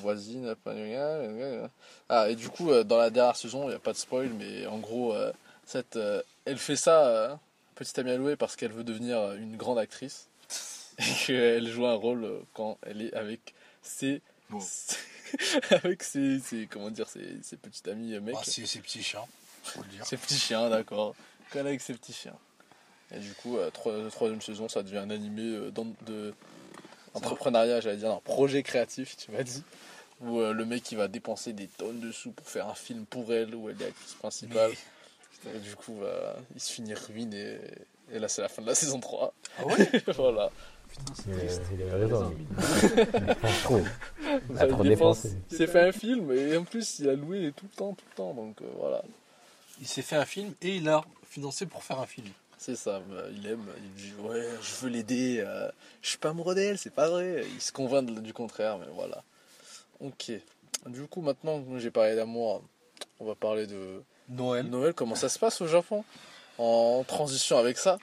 voisine, pas de rien. Ah, et du coup, euh, dans la dernière saison, il n'y a pas de spoil, mais en gros, euh, cette, euh, elle fait ça, petite amie à louer, parce qu'elle veut devenir une grande actrice. Et qu'elle joue un rôle quand elle est avec ses. Bon. avec ses, ses- Comment dire, ses, ses petits amis euh, mecs. Ah, c'est ces petits chiens, faut le dire. Ses petits chiens, d'accord. Quand elle est avec ses petits chiens. Et du coup, euh, la troisième saison, ça devient un animé euh, dans- de entrepreneuriat, j'allais dire, un projet créatif, tu m'as dit. Où euh, le mec il va dépenser des tonnes de sous pour faire un film pour elle, où elle est actrice principale. Mais- Et du coup, bah, il se finit ruiné. Et, et là, c'est la fin de la saison 3. Ah ouais voilà. Putain, c'est Il, triste. il avait raison. Il pense trop. Il a trop dépense- dépensé. Il s'est fait un film et en plus, il a loué tout le temps, tout le temps. Donc euh, voilà. Il s'est fait un film et il a financé pour faire un film. C'est ça, bah, il aime, il dit ouais, je veux l'aider, euh, je suis pas amoureux d'elle, c'est pas vrai. Il se convainc du contraire, mais voilà. Ok. Du coup, maintenant que j'ai parlé d'amour, on va parler de Noël. Noël. Comment ça se passe au Japon? En transition avec ça,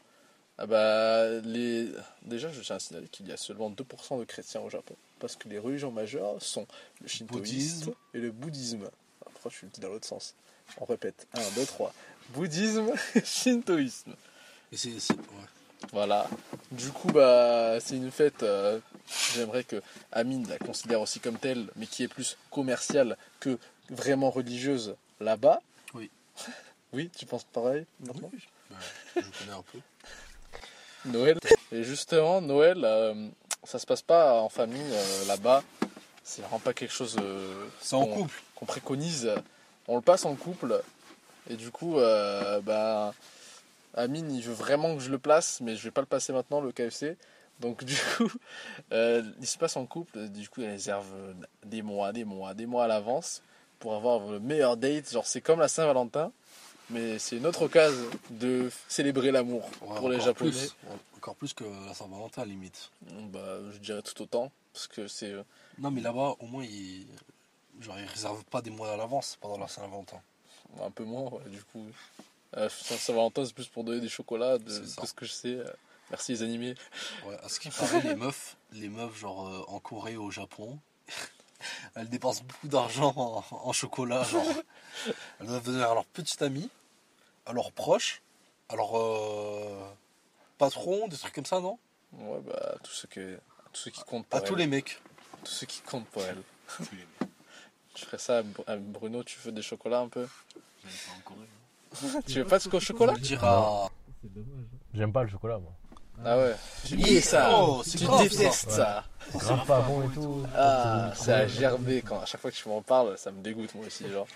ah bah, les... déjà, je tiens à signaler qu'il y a seulement 2% de chrétiens au Japon. Parce que les religions majeures sont le shintoïsme et le bouddhisme. Pourquoi je suis dit dans l'autre sens On répète. 1, 2, 3. Bouddhisme, shintoïsme. Et c'est, c'est- ouais. Voilà. Du coup, bah, c'est une fête. euh, J'aimerais que Amine la considère aussi comme telle, mais qui est plus commerciale que vraiment religieuse là-bas. Oui. Oui, tu penses pareil maintenant Oui, bah, je connais un peu. Noël. Et justement, Noël, euh, ça se passe pas en famille euh, là-bas. C'est vraiment pas quelque chose euh, C'est en qu'on- couple. qu'on préconise. On le passe en couple. Et du coup, bah, Amine, il veut vraiment que je le place, mais je vais pas le passer maintenant, le KFC. Donc du coup, euh, il se passe en couple. Du coup, il réserve des mois, des mois, des mois à l'avance pour avoir le meilleur date. Genre, c'est comme la Saint-Valentin, mais c'est une autre occasion de célébrer l'amour Ouais, pour les Japonais. plus. encore plus que la Saint-Valentin, limite. Bah, je dirais tout autant, parce que c'est euh, Non, mais là-bas, au moins, ils, genre, ils réservent pas des mois à l'avance pendant la Saint-Valentin. un peu moins, ouais, du coup. Euh, Saint- Saint-Valentin, c'est plus pour donner des chocolats, de, ce que je sais. Euh, Merci les animés. Ouais, à ce qui paraît, les meufs, les meufs, genre euh, en Corée, au Japon, elles dépensent beaucoup d'argent en, en chocolat. Genre, elles doivent donner à leurs petites amies, à leurs proches, à leurs euh, patrons, des trucs comme ça, non? Ouais, bah, tous ceux, que, tous ceux qui comptent pour À tous elle. les mecs. Tous ceux qui comptent pour elle. Je ferais ça à Br- à Bruno, tu veux des chocolats un peu? Pas en Corée. Tu veux pas de chocolat dira. C'est dommage. J'aime pas le chocolat, moi. Ah ouais. Oui, ça oh, Tu détestes ça. ça C'est pas bon et tout. Ah, c'est à gerber quand à chaque fois que tu m'en parles, ça me dégoûte moi aussi genre.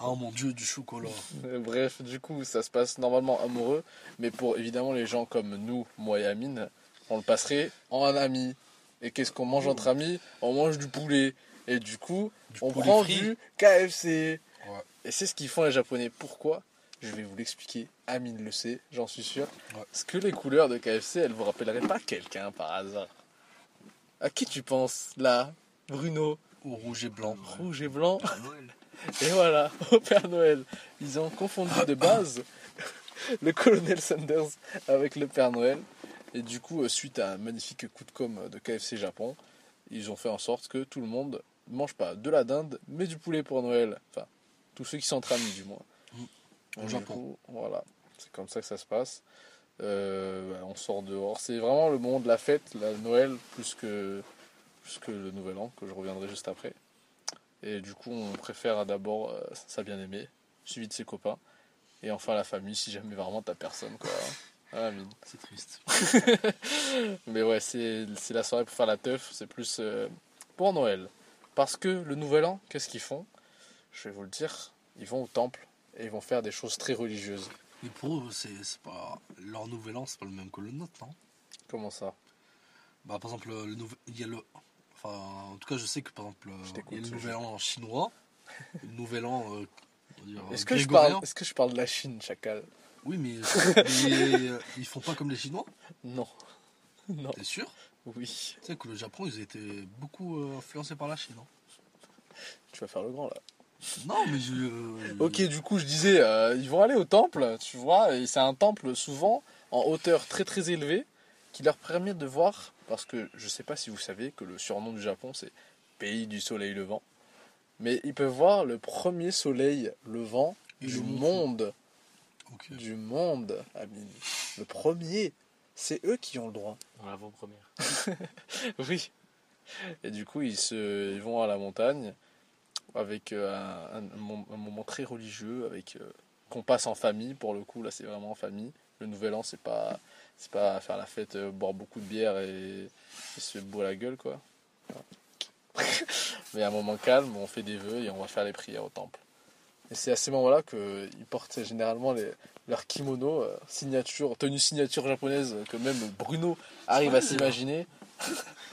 Oh mon dieu, du chocolat. Bref, du coup, ça se passe normalement amoureux, mais pour évidemment les gens comme nous, moi et Amine, on le passerait en ami. Et qu'est-ce qu'on mange entre amis? On mange du poulet. Et du coup, Du on prend frit. du KFC. Ouais. Et c'est ce qu'ils font les Japonais. Pourquoi? Je vais vous l'expliquer. Amine le sait, j'en suis sûr. Ouais. Parce que les couleurs de KFC, elles vous rappelleraient pas quelqu'un par hasard. À qui tu penses là? Bruno, Au rouge et blanc. rouge et blanc. Et voilà, au Père Noël. Ils ont confondu de base le colonel Sanders avec le Père Noël. Et du coup, euh, suite à un magnifique coup de com de KFC Japon, ils ont fait en sorte que tout le monde ne mange pas de la dinde, mais du poulet pour Noël. Enfin, tous ceux qui sont entre amis, du moins. Au Japon. coup, voilà, c'est comme ça que ça se passe. Euh, bah, on sort dehors. C'est vraiment le moment de la fête, la Noël, plus que, plus que le Nouvel An, que je reviendrai juste après. Et du coup, on préfère d'abord euh, sa bien-aimée, suivi de ses copains. Et enfin la famille, si jamais vraiment t'as personne, quoi. Ah. C'est triste. Mais ouais, c'est c'est la soirée pour faire la teuf, c'est plus euh, pour Noël. Parce que le Nouvel An, qu'est-ce qu'ils font? Je vais vous le dire, ils vont au temple et ils vont faire des choses très religieuses. Mais pour eux, c'est pas. Leur nouvel an, c'est pas le même que le nôtre, non Comment ça? Bah, par exemple, le nouvel. Il y a le. Enfin, en tout cas, je sais que par exemple, il y a le nouvel an chinois, le nouvel an. euh, Est-ce que, je parle, est-ce que je parle de la Chine, chacal? Oui, mais, mais, euh, ils font pas comme les Chinois, Non. Non. t'es sûr? Oui. Tu sais que le Japon, ils étaient beaucoup euh, influencés par la Chine. hein. Tu vas faire le grand là. Non, mais je. euh, Ok, du coup, je disais, euh, ils vont aller au temple, tu vois, et c'est un temple souvent en hauteur très très élevée qui leur permet de voir, parce que je sais pas si vous savez que le surnom du Japon c'est pays du soleil levant, mais ils peuvent voir le premier soleil levant Et du monde, du monde, Amine. Le premier, c'est eux qui ont le droit. Dans l'avant-première. Oui. Et du coup, ils, se, ils vont à la montagne avec euh, un, un mom- un moment très religieux, avec euh, qu'on passe en famille. Pour le coup, là, c'est vraiment en famille. Le Nouvel An, c'est pas c'est pas faire la fête, euh, boire beaucoup de bière et, et se boire la gueule, quoi. Mais à un moment calme, on fait des vœux et on va faire les prières au temple. Et c'est à ces moments-là qu'ils portent généralement les, leur kimono, signature, tenue signature japonaise, que même Bruno arrive à s'imaginer.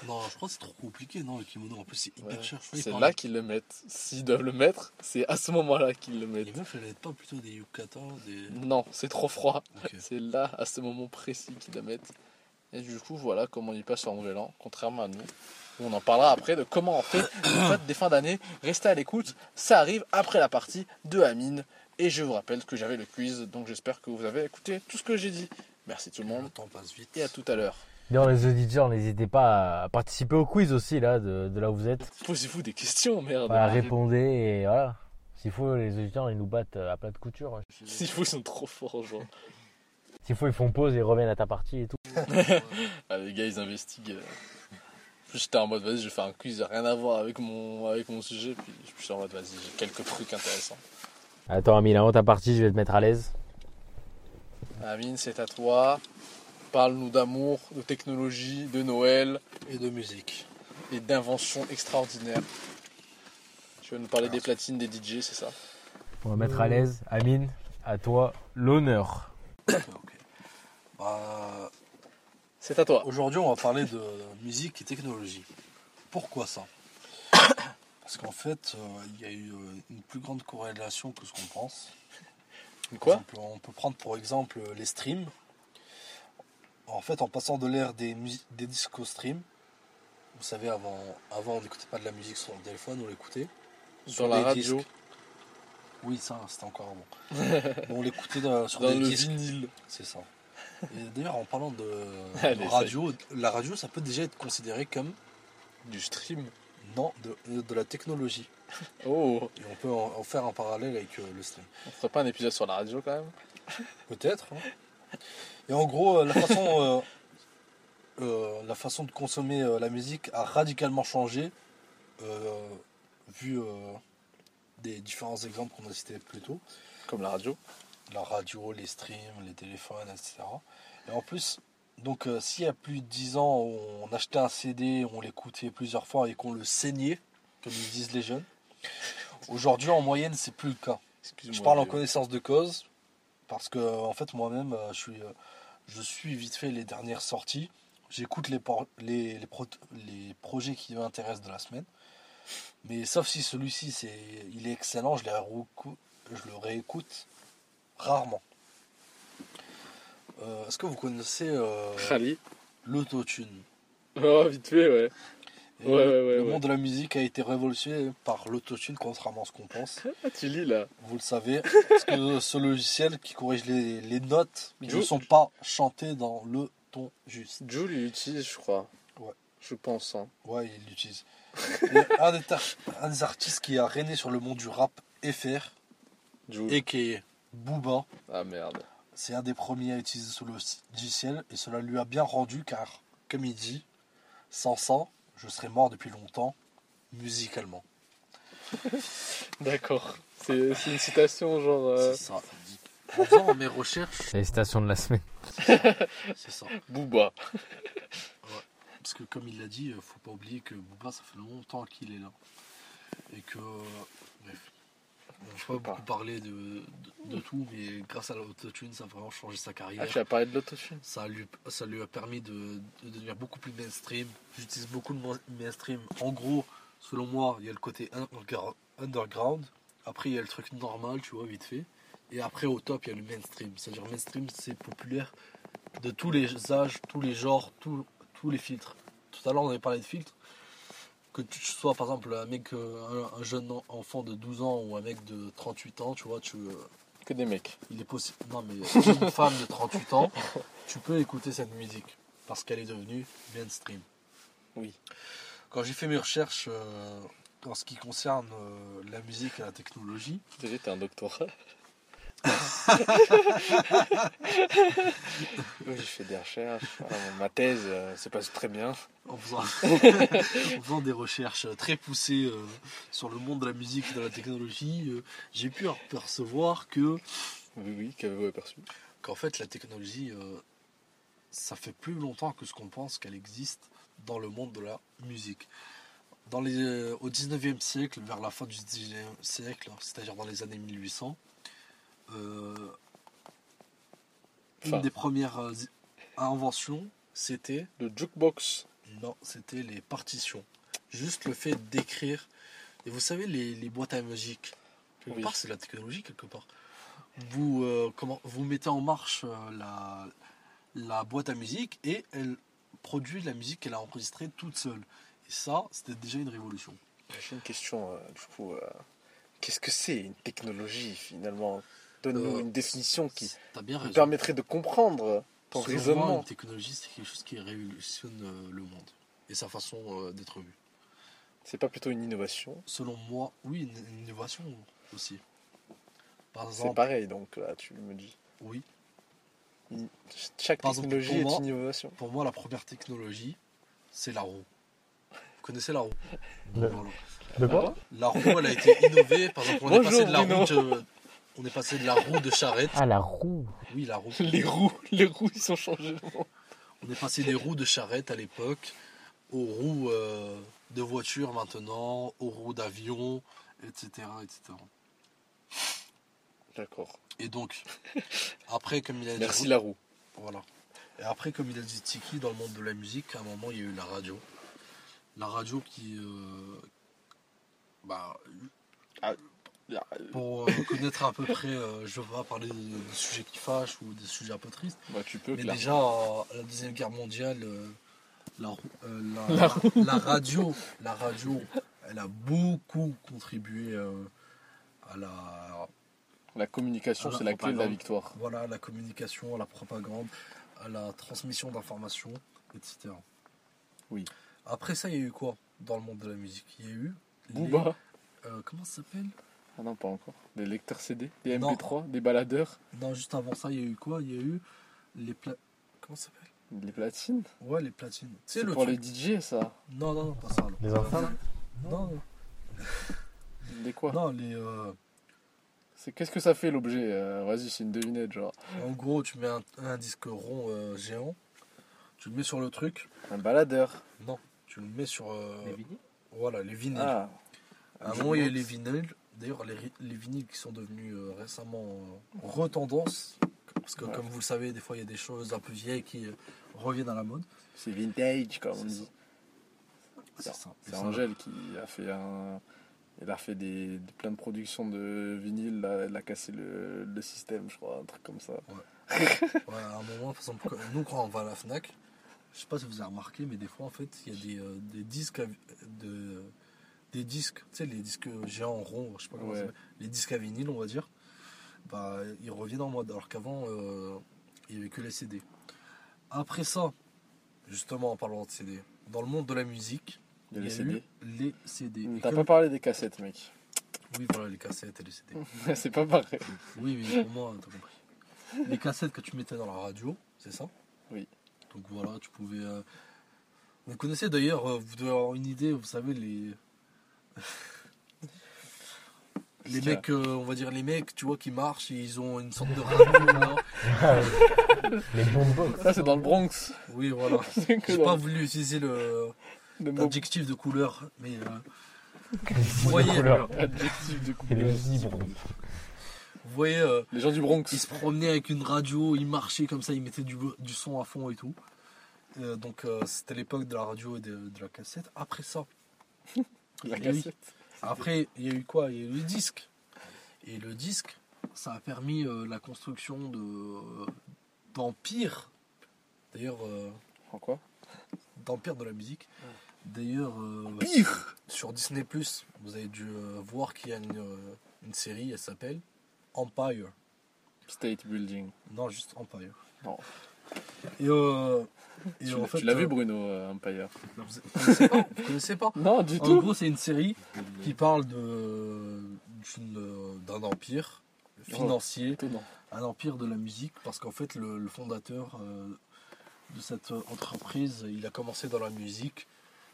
Non, je crois que c'est trop compliqué, non, le kimono. En plus, c'est hyper Ouais, cher. C'est là qu'ils le mettent. S'ils doivent le mettre, c'est à ce moment-là qu'ils le mettent. Les meufs, elles n'aident pas plutôt des yukata, des. Non, c'est trop froid. C'est là, à ce moment précis qu'ils le mettent. Et du coup, voilà comment ils passent leur nouvel an, contrairement à nous. On en parlera après de comment on fait les fêtes des fins d'année. Restez à l'écoute, ça arrive après la partie de Amine. Et je vous rappelle que j'avais le quiz, donc j'espère que vous avez écouté tout ce que j'ai dit. Merci tout le Le monde temps passe vite. et à tout à l'heure. D'ailleurs, les auditeurs, n'hésitez pas à participer au quiz aussi, là, de, de là où vous êtes. Posez-vous des questions, merde. Voilà, répondez et voilà. S'il faut, les auditeurs, ils nous battent à plat de couture. S'il faut, ils sont trop forts, genre. S'il faut, ils font pause et reviennent à ta partie et tout. Ah, les gars, ils investiguent. euh. Puis J'étais en mode, vas-y, je vais faire un quiz, rien à voir avec mon, avec mon sujet. Puis je suis en mode, vas-y, j'ai quelques trucs intéressants. Attends, Amine, avant ta partie, je vais te mettre à l'aise. Amine, c'est à toi. Parle-nous d'amour, de technologie, de Noël Et de musique. et d'inventions extraordinaires. Tu vas nous parler des platines, des DJ, c'est ça? On va mettre à l'aise. Amine, à toi l'honneur. Bah, C'est à toi. Aujourd'hui, on va parler de musique et technologie. Pourquoi ça? Parce qu'en fait, euh, il y a eu euh, une plus grande corrélation que ce qu'on pense. Quoi? Exemple, On peut prendre pour exemple les streams. En fait, en passant de l'ère des, des disco streams, vous savez, avant, avant on n'écoutait pas de la musique sur le téléphone, on l'écoutait. Sur la des radio, disques. Oui, ça, c'était encore. Mais on l'écoutait sur dans des le disques. vinyle. C'est ça. Et d'ailleurs, en parlant de, radio, la radio, ça peut déjà être considéré comme Du stream. non de, de la technologie. Oh, Et on peut en, en faire un parallèle avec euh, le stream. on ferait pas un épisode sur la radio quand même? Peut-être. hein. Et en gros, euh, la façon, euh, euh, la façon de consommer la musique a radicalement changé, vu des différents exemples qu'on a cités plus tôt. Comme la radio. la radio, les streams, les téléphones, etc. Et en plus, donc euh, s'il y a plus de 10 ans, on achetait un CD, on l'écoutait plusieurs fois et qu'on le saignait, comme ils disent les jeunes, aujourd'hui en moyenne c'est plus le cas. Je parle en connaissance de cause, parce que en fait moi-même euh, je suis, euh, je suis vite fait les dernières sorties, j'écoute les, por- les, les, pro- les projets qui m'intéressent de la semaine. Mais sauf si celui-ci c'est, il est excellent, je, je le réécoute rarement. Euh, Est-ce que vous connaissez euh, l'autotune? Oh, vite fait, ouais. Et Ouais, ouais, ouais, Le monde de la musique a été révolutionné par l'autotune, contrairement à ce qu'on pense. Ah, tu lis là. Vous le savez, parce que ce logiciel qui corrige les, les notes qui ne sont pas chantées dans le ton juste. Jules, il l'utilise, je crois. Ouais. Je pense. Hein. Ouais, il l'utilise. Un, des tar- un des artistes qui a régné sur le monde du rap, FR, Jules. et qui est Booba, Ah merde. c'est un des premiers à utiliser ce logiciel, et cela lui a bien rendu, car, comme il dit, sans ça, je serais mort depuis longtemps, musicalement. D'accord. C'est c'est une citation genre. euh, C'est ça. En faisant mes recherches, C'est les citations de la semaine. c'est ça. Booba. Parce que comme il l'a dit, euh, faut pas oublier que Booba, ça fait longtemps qu'il est là. Et que, bref, on va pas pas. beaucoup parler de, de, de tout, mais grâce à l'autotune, ça a vraiment changé sa carrière. Ah, tu as parlé de l'autotune? Ça lui, ça lui a permis de, de devenir beaucoup plus mainstream. J'utilise beaucoup de mainstream. En gros, selon moi, il y a le côté underground. Après, il y a le truc normal, tu vois, vite fait. Et après, au top, il y a le mainstream. C'est-à-dire, mainstream, c'est populaire de tous les âges, tous les genres, tous tous les filtres. Tout à l'heure, on avait parlé de filtres. Que tu sois par exemple un mec, euh, un, un jeune en- enfant de 12 ans ou un mec de 38 ans, tu vois, tu, euh, Que des mecs. il est possible. Non, mais une femme de 38 ans, tu peux écouter cette musique parce qu'elle est devenue mainstream. Oui. Quand j'ai fait mes recherches euh, en ce qui concerne euh, la musique et la technologie, Déjà, t'es un doctorat. Oui, j'ai fait des recherches. Ma thèse euh, se passe très bien. en faisant, en faisant des recherches très poussées euh, sur le monde de la musique et de la technologie, euh, j'ai pu apercevoir que Oui, oui, qu'avez-vous aperçu qu'en fait la technologie, ça fait plus longtemps que ce qu'on pense qu'elle existe dans le monde de la musique. Dans les, au 19e siècle, vers la fin du 19e siècle, c'est-à-dire dans les années 1800, euh, Enfin. une des premières euh, inventions, c'était Le jukebox. non, c'était les partitions. Juste le fait d'écrire. Et vous savez, les, les boîtes à musique, quelque Oui. part, c'est la technologie, quelque part. Vous, euh, comment, vous mettez en marche euh, la, la boîte à musique et elle produit la musique qu'elle a enregistrée toute seule. Et ça, c'était déjà une révolution. J'ai une question, euh, du coup. euh, Qu'est-ce que c'est une technologie, finalement? Donne-nous Euh, une définition qui bien nous permettrait de comprendre ton Selon moi, raisonnement. une technologie, c'est quelque chose qui révolutionne euh, le monde et sa façon euh, d'être vu. C'est pas plutôt une innovation Selon moi, oui, une, innovation aussi. Par C'est pareil, donc là, tu me dis. oui. Chaque Par technologie est moi- une innovation. Pour moi, la première technologie, c'est la roue. Vous connaissez la roue? Voilà. La roue, elle a été innovée. Par exemple, on est Bonjour, passé de la roue on est passé de la roue de charrette. Ah, la roue. Oui, la roue. Les roues, les roues, ils sont changés. On est passé des roues de charrette à l'époque aux roues euh, de voiture maintenant, aux roues d'avion, etc., etc. D'accord. Et donc, après, comme il a dit, Merci la roue. Voilà. Et après, comme il a dit Tiki, dans le monde de la musique, à un moment, il y a eu la radio. La radio qui. euh, bah, pour euh, connaître à peu près, euh, je vais pas parler des sujets qui fâchent ou des sujets un peu tristes. Bah, tu peux, Mais clairement. déjà, à la Deuxième Guerre mondiale, euh, la, euh, la, la radio, la radio, elle a beaucoup contribué euh, à la, La communication, la c'est la clé de la victoire. voilà, la communication, à la propagande, à la transmission d'informations, etc. Oui. Après ça, il y a eu quoi dans le monde de la musique? Il y a eu. les- Booba euh, comment ça s'appelle? Ah non, pas encore. Des lecteurs CD, des Non. MP3, des baladeurs, Non, juste avant ça, il y a eu quoi? Il y a eu les pla... Comment ça s'appelle? Des platines? Ouais, les platines. C'est le pour truc- les DJ, ça? Non, non, non, pas ça. Les enfants? Non, non. Des quoi? Non, les. euh, C'est Qu'est-ce que ça fait l'objet? Euh, Vas-y, c'est une devinette, genre. En gros, tu mets un, un disque rond euh, géant, tu le mets sur le truc. Un baladeur. Non, tu le mets sur. euh, Les vinyles? voilà, les vinyles. Ah. À un moment, il y a les vinyles. D'ailleurs, les, les vinyles qui sont devenus euh, récemment euh, retendance. Parce que, Ouais. comme vous le savez, des fois, il y a des choses un peu vieilles qui euh, reviennent à la mode. C'est vintage, comme on dit. C'est ça. Angèle qui a fait un. Elle a fait des, des- plein de productions de vinyle, là, elle a cassé le, le système, je crois, un truc comme ça. Ouais, à un moment, par exemple, quand- nous, quand on va à la Fnac, je sais pas si vous avez remarqué, mais des fois, en fait, il y a des, euh, des disques. de, des disques, tu sais, les disques géants ronds, je sais pas comment Ouais. ça les disques à vinyle, on va dire, bah, ils reviennent en mode, alors qu'avant, euh, il n'y avait que les CD. Après ça, justement, en parlant de CD, dans le monde de la musique, Il y a les CD. les CD. T'as pas parlé des cassettes, mec. Oui, voilà, les cassettes et les CD. c'est pas pareil. Oui, oui, pour moi, t'as compris. Les cassettes que tu mettais dans la radio, c'est ça? Oui. Donc voilà, tu pouvais. euh, Vous connaissez d'ailleurs, euh, vous devez avoir une idée, vous savez, les. Les mecs, euh, on va dire les mecs, tu vois, qui marchent, et ils ont une sorte de radio là. Les boombox. Ça, c'est dans le Bronx. Oui, voilà. J'ai dans pas voulu utiliser le l'adjectif de couleur, mais euh, Vous voyez, de couleur. libres. vous voyez, euh, Les gens du Bronx. ils se promenaient avec une radio, ils marchaient comme ça, ils mettaient du, du son à fond et tout. Euh, donc euh, c'était l'époque de la radio et de, de la cassette. Après ça, La oui. cassette. après il y a eu quoi? Il y a eu le disque. Et le disque, ça a permis euh, la construction de d'empires. D'ailleurs, euh, En quoi? d'empires de la musique. D'ailleurs, euh, Pire sur Disney vous avez dû euh, voir qu'il y a une, euh, une série, elle s'appelle Empire. State Building. Non, juste Empire. Non. Et, euh, et Tu, l'as- vu, euh, Bruno euh, Empire vous connaissez pas, vous connaissez pas Non, du En gros, c'est une série qui parle de d'un empire financier, Étonnant. un empire de la musique, parce qu'en fait, le, le fondateur euh, de cette entreprise, il a commencé dans la musique.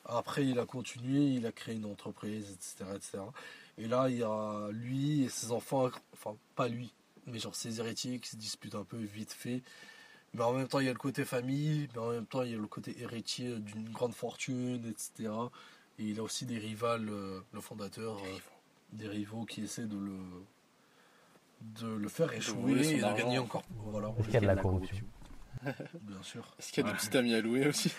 Après, il a continué, il a créé une entreprise, etc., etc. Et là, il y a lui et ses enfants, enfin, pas lui, mais genre ses héritiers qui se disputent un peu vite fait. Mais en même temps, il y a le côté famille, mais en même temps, il y a le côté héritier d'une grande fortune, etc. Et il a aussi des rivales, euh, le fondateur, euh, des rivaux qui essaient de le, de le faire échouer et de argent. gagner encore. Voilà, Est-ce qu'il y a de la corruption? Bien sûr. Est-ce qu'il y a des petits amis à louer aussi?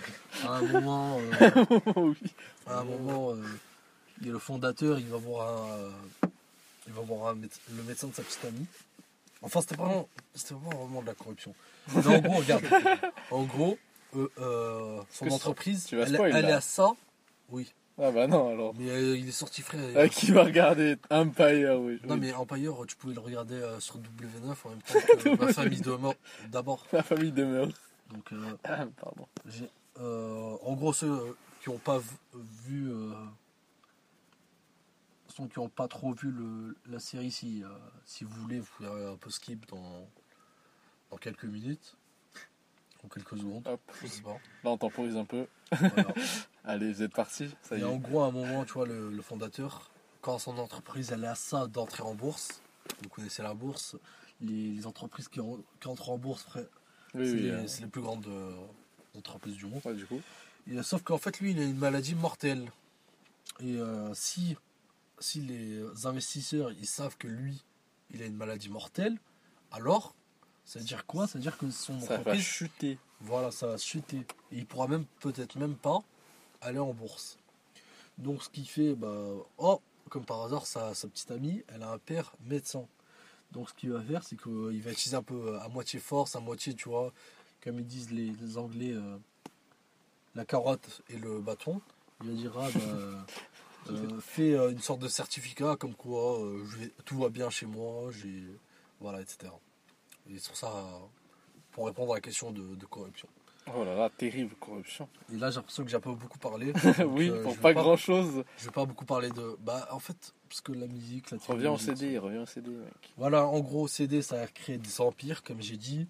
À un moment, euh, Oui. à un moment euh, il y a le fondateur, il va voir un, il va voir un méde- le médecin de sa petite amie. Enfin, c'était pas vraiment, pas vraiment de la corruption. Mais en gros, regarde. En gros, euh, euh, son entreprise, tu vas elle, spoil, elle est là à ça. Oui. Ah bah non, alors. Mais euh, il est sorti frais. Ah, qui va regarder Empire, oui. Non Oui. mais Empire, tu pouvais le regarder euh, sur W9 en même temps que ma famille de mort d'abord. La famille demeure. Donc euh, Ah, pardon. j'ai- en gros ceux qui n'ont pas vu, ceux qui n'ont pas trop vu le, la série, si si vous voulez, vous pouvez un peu skip dans dans quelques minutes ou quelques secondes. Hop. Je sais pas. Là, on temporise un peu. Voilà. Allez, vous êtes partis. Ça y Et en est. gros, à un moment, tu vois, le, le fondateur, quand son entreprise elle est à ça d'entrer en bourse, vous connaissez la bourse, les, les entreprises qui, en- qui entrent en bourse, frère, Oui, c'est oui. les, euh, c'est les plus grandes euh, entreprises du monde. ouais, du coup. Et, euh, sauf qu'en fait, lui, il a une maladie mortelle. Et euh, si, si les investisseurs ils savent que lui, il a une maladie mortelle, alors, ça veut dire quoi? Ça veut dire que son Ça va entreprise, chuter. voilà, ça va chuter. Et il pourra même peut-être même pas aller en bourse. Donc ce qui fait, bah, oh, comme par hasard, sa, sa petite amie, elle a un père médecin. Donc ce qu'il va faire, c'est qu'il va utiliser un peu à moitié force, à moitié, tu vois, comme ils disent les, les Anglais, euh, la carotte et le bâton. Il va dire, ah, bah, euh, fais euh, une sorte de certificat comme quoi je vais- tout va bien chez moi, j'ai, voilà, etc. Et sur ça, pour répondre à la question de, de corruption. Oh là là, terrible corruption. Et là, j'ai l'impression que j'ai pas beaucoup parlé. oui, euh, pour pas, pas- grand chose. Je vais pas beaucoup parler de. Bah, en fait, parce que la musique, la Reviens au technologie, CD, reviens au CD, mec. Voilà, en gros, CD, ça a créé des empires, comme j'ai dit.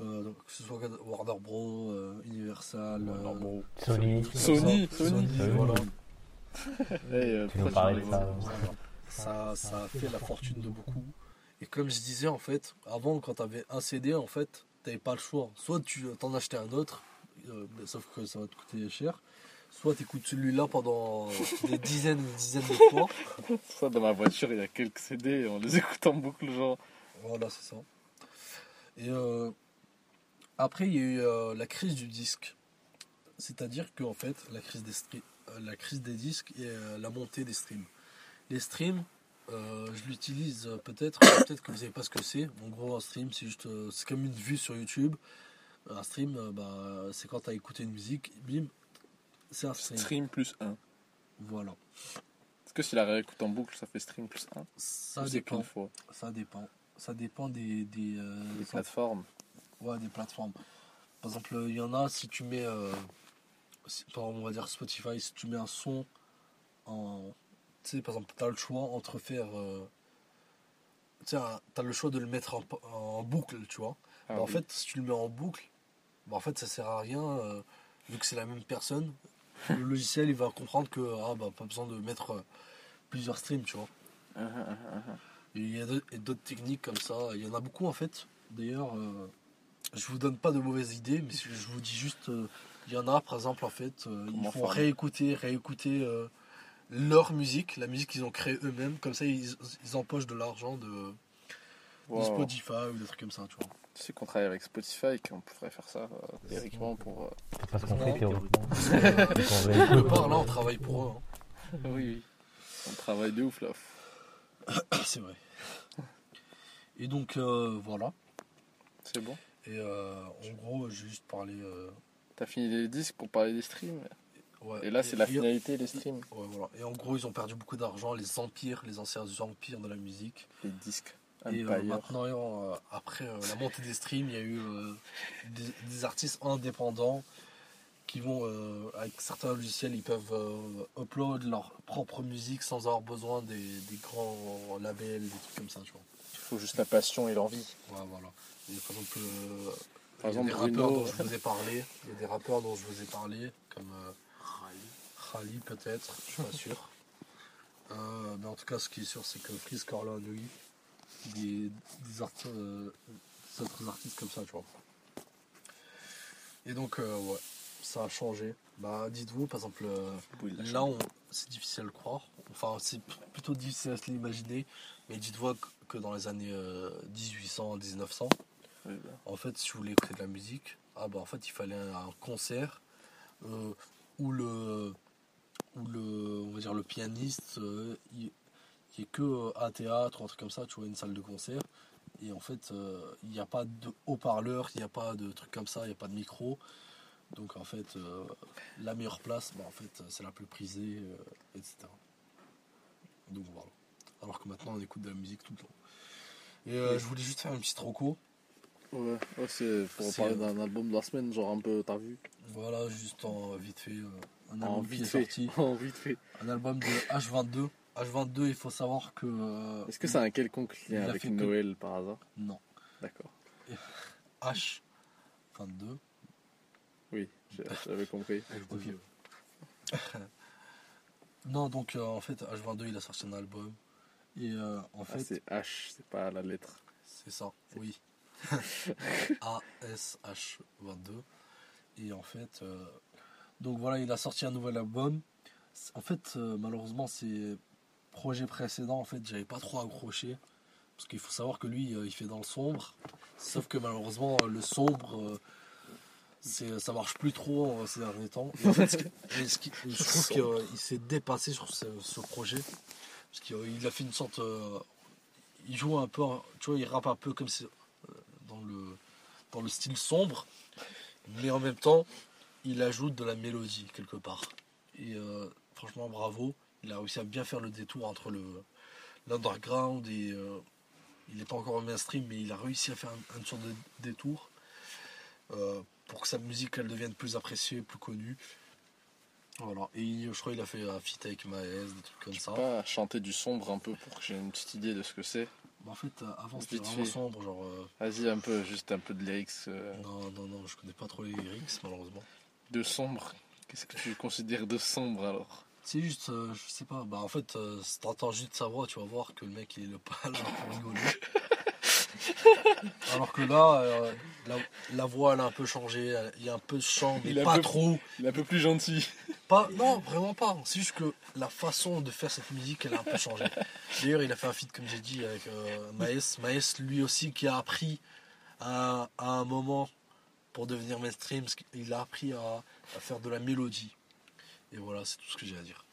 Euh, donc, que ce soit Warner Bros, euh, Universal, euh, Sony. tout ça. Sony, Sony. Sony. voilà. Tu nous pourquoi parlais tu de ça. Ça, ça a fait la fortune de beaucoup. Et comme je disais, en fait, avant, quand tu avais un CD, en fait, tu pas le choix. Soit tu t'en achetais un autre, euh, sauf que ça va te coûter cher. Soit tu écoutes celui-là pendant des dizaines et des dizaines de fois. Ça, dans ma voiture, il y a quelques CD, on les écoute en boucle, genre. Voilà, c'est ça. Et euh, après, il y a eu euh, la crise du disque. C'est-à-dire qu'en fait, la crise des, euh, la crise des disques et euh, la montée des streams. Les streams, euh, je l'utilise euh, peut-être, peut-être que vous savez pas ce que c'est. En gros, un stream, c'est juste, euh, c'est comme une vue sur YouTube. Un stream, bah, c'est quand tu as écouté une musique, bim, c'est un stream. Stream plus 1. Voilà. Est-ce que si la réécoute en boucle, ça fait stream plus 1 Ça dépend. fois Ça dépend. Ça dépend des, des, euh, Les plateformes. Ouais, des plateformes. Par exemple, il y en a, si tu mets, euh, si- par exemple, on va dire Spotify, si tu mets un son en. Tu sais, par exemple, tu as le choix entre faire. euh, tu as le choix de le mettre en, en boucle, tu vois. Ah Bah, en fait, si tu le mets en boucle, bah, en fait, ça sert à rien, euh, vu que c'est la même personne. Le logiciel, il va comprendre que, ah, bah, pas besoin de mettre euh, plusieurs streams, tu vois. Ah, ah, il y a d'autres- techniques comme ça. Il y en a beaucoup en fait. D'ailleurs, euh, je vous donne pas de mauvaises idées, mais je vous dis juste, il y en a par exemple en fait, font faire? réécouter, réécouter leur musique, la musique qu'ils ont créée eux-mêmes. Comme ça, ils, ils empochent de l'argent de. Spotify ou des trucs comme ça, tu vois. Tu sais qu'on travaille avec Spotify et qu'on pourrait faire ça euh, théoriquement pour. euh, C'est pas ce qu'on fait théoriquement. Quelque part, là, on travaille pour eux. Oui, oui. On travaille de ouf là. hein. C'est vrai. Et donc, euh, voilà. C'est bon. Et euh, en gros, j'ai juste parlé. euh, T'as fini les disques pour parler des streams Ouais. Et là, c'est la finalité, les streams, Ouais, voilà. Et en gros, ils ont perdu beaucoup d'argent, les empires, les anciens empires de la musique. les disques. Et euh, maintenant, euh, après euh, la montée des streams, il y a eu des, des artistes indépendants qui vont, avec certains logiciels, ils peuvent upload leur propre musique sans avoir besoin des, des grands labels, des trucs comme ça, tu vois. Il faut juste la passion et l'envie. Ouais, voilà. Et par exemple, il y a exemple, des rappeurs Bruno- dont je vous ai parlé. Il y a des rappeurs dont je vous ai parlé, comme peut-être, je suis pas sûr. Euh, mais en tout cas, ce qui est sûr, c'est que Chris Corleone, lui, des, des, art- euh, des autres artistes comme ça, tu vois. Et donc, euh, ouais, ça a changé. Bah, dites-vous, par exemple, Oui, Là, on- c'est difficile à le croire. Enfin, c'est plutôt difficile à se l'imaginer. Mais dites-vous que- dans les années euh, 1800, 1900, Oui, bah. en fait, si vous voulez écouter de la musique, ah bah, en fait, il fallait un, concert où le, où le, on va dire le pianiste, euh, il il est que euh, à un théâtre ou un truc comme ça, tu vois, une salle de concert. Et en fait, euh, il n'y a pas de haut-parleur, il n'y a pas de trucs comme ça, il n'y a pas de micro. Donc en fait, la meilleure place, bah, en fait, c'est la plus prisée, etc. Donc voilà. Alors que maintenant, on écoute de la musique tout le temps. Et euh, je voulais juste faire une petite roco. Ouais, ouais, c'est pour parler d'un album de la semaine, genre un peu, t'as vu Voilà, juste en vite fait. euh, un En album qui vite est fait. sorti. En vite fait. Un album de H22. H22, il faut savoir que. euh, Est-ce que ça a un quelconque lien avec que- Noël par hasard? Non. D'accord. H22. Oui, j'avais compris. Ok. Non, donc euh, en fait, H22, il a sorti un album. Et euh, en Ah, fait, c'est H, c'est pas la lettre. c'est ça, oui. ASH22. Et en fait, euh, donc voilà, il a sorti un nouvel album. C'est- En fait, euh, malheureusement, ses projets précédents, en fait, j'avais pas trop accroché. Parce qu'il faut savoir que lui, euh, il fait dans le sombre. Sauf que malheureusement, le sombre, c'est, ça marche plus trop ces derniers temps. Et en fait, ce qui- et ce qui- je trouve qu'il s'est dépassé sur ce, ce projet. Parce qu'il a fait une sorte. il joue un peu, tu vois, il rappe un peu comme si, euh, dans, le, dans le style sombre. Mais en même temps, il ajoute de la mélodie quelque part. Et euh, franchement, bravo. Il a réussi à bien faire le détour entre le l'underground et. euh, il n'est pas encore au mainstream, mais il a réussi à faire un- sorte de détour euh, pour que sa musique elle devienne plus appréciée, plus connue. Voilà. Et il- je crois qu'il a fait un feat avec Maes, des trucs comme ça. Pas chanter du sombre un peu pour que j'ai une petite idée de ce que c'est? Bah, en fait, euh, avant c'était vraiment fait. sombre, genre. euh, Vas-y, un peu, juste un peu de lyrics euh, Non, non, non, je connais pas trop les lyrics, malheureusement. de sombre. Qu'est-ce que tu considères de sombre alors? C'est juste, euh, je sais pas, bah en fait, si t'entends juste sa voix, tu vas voir que le mec il est pas là pour rigoler. Alors que là, la, la voix elle a un peu changé, il y a un peu de chant, mais Il pas peu- trop. Il est un peu plus gentil. Pas, non, vraiment pas. C'est juste que la façon de faire cette musique, elle a un peu changé. D'ailleurs, il a fait un feat, comme j'ai dit, avec euh, Maes. Maes, lui aussi, qui a appris à, à un moment pour devenir mainstream, qu'il a appris à, à faire de la mélodie. Et voilà, c'est tout ce que j'ai à dire.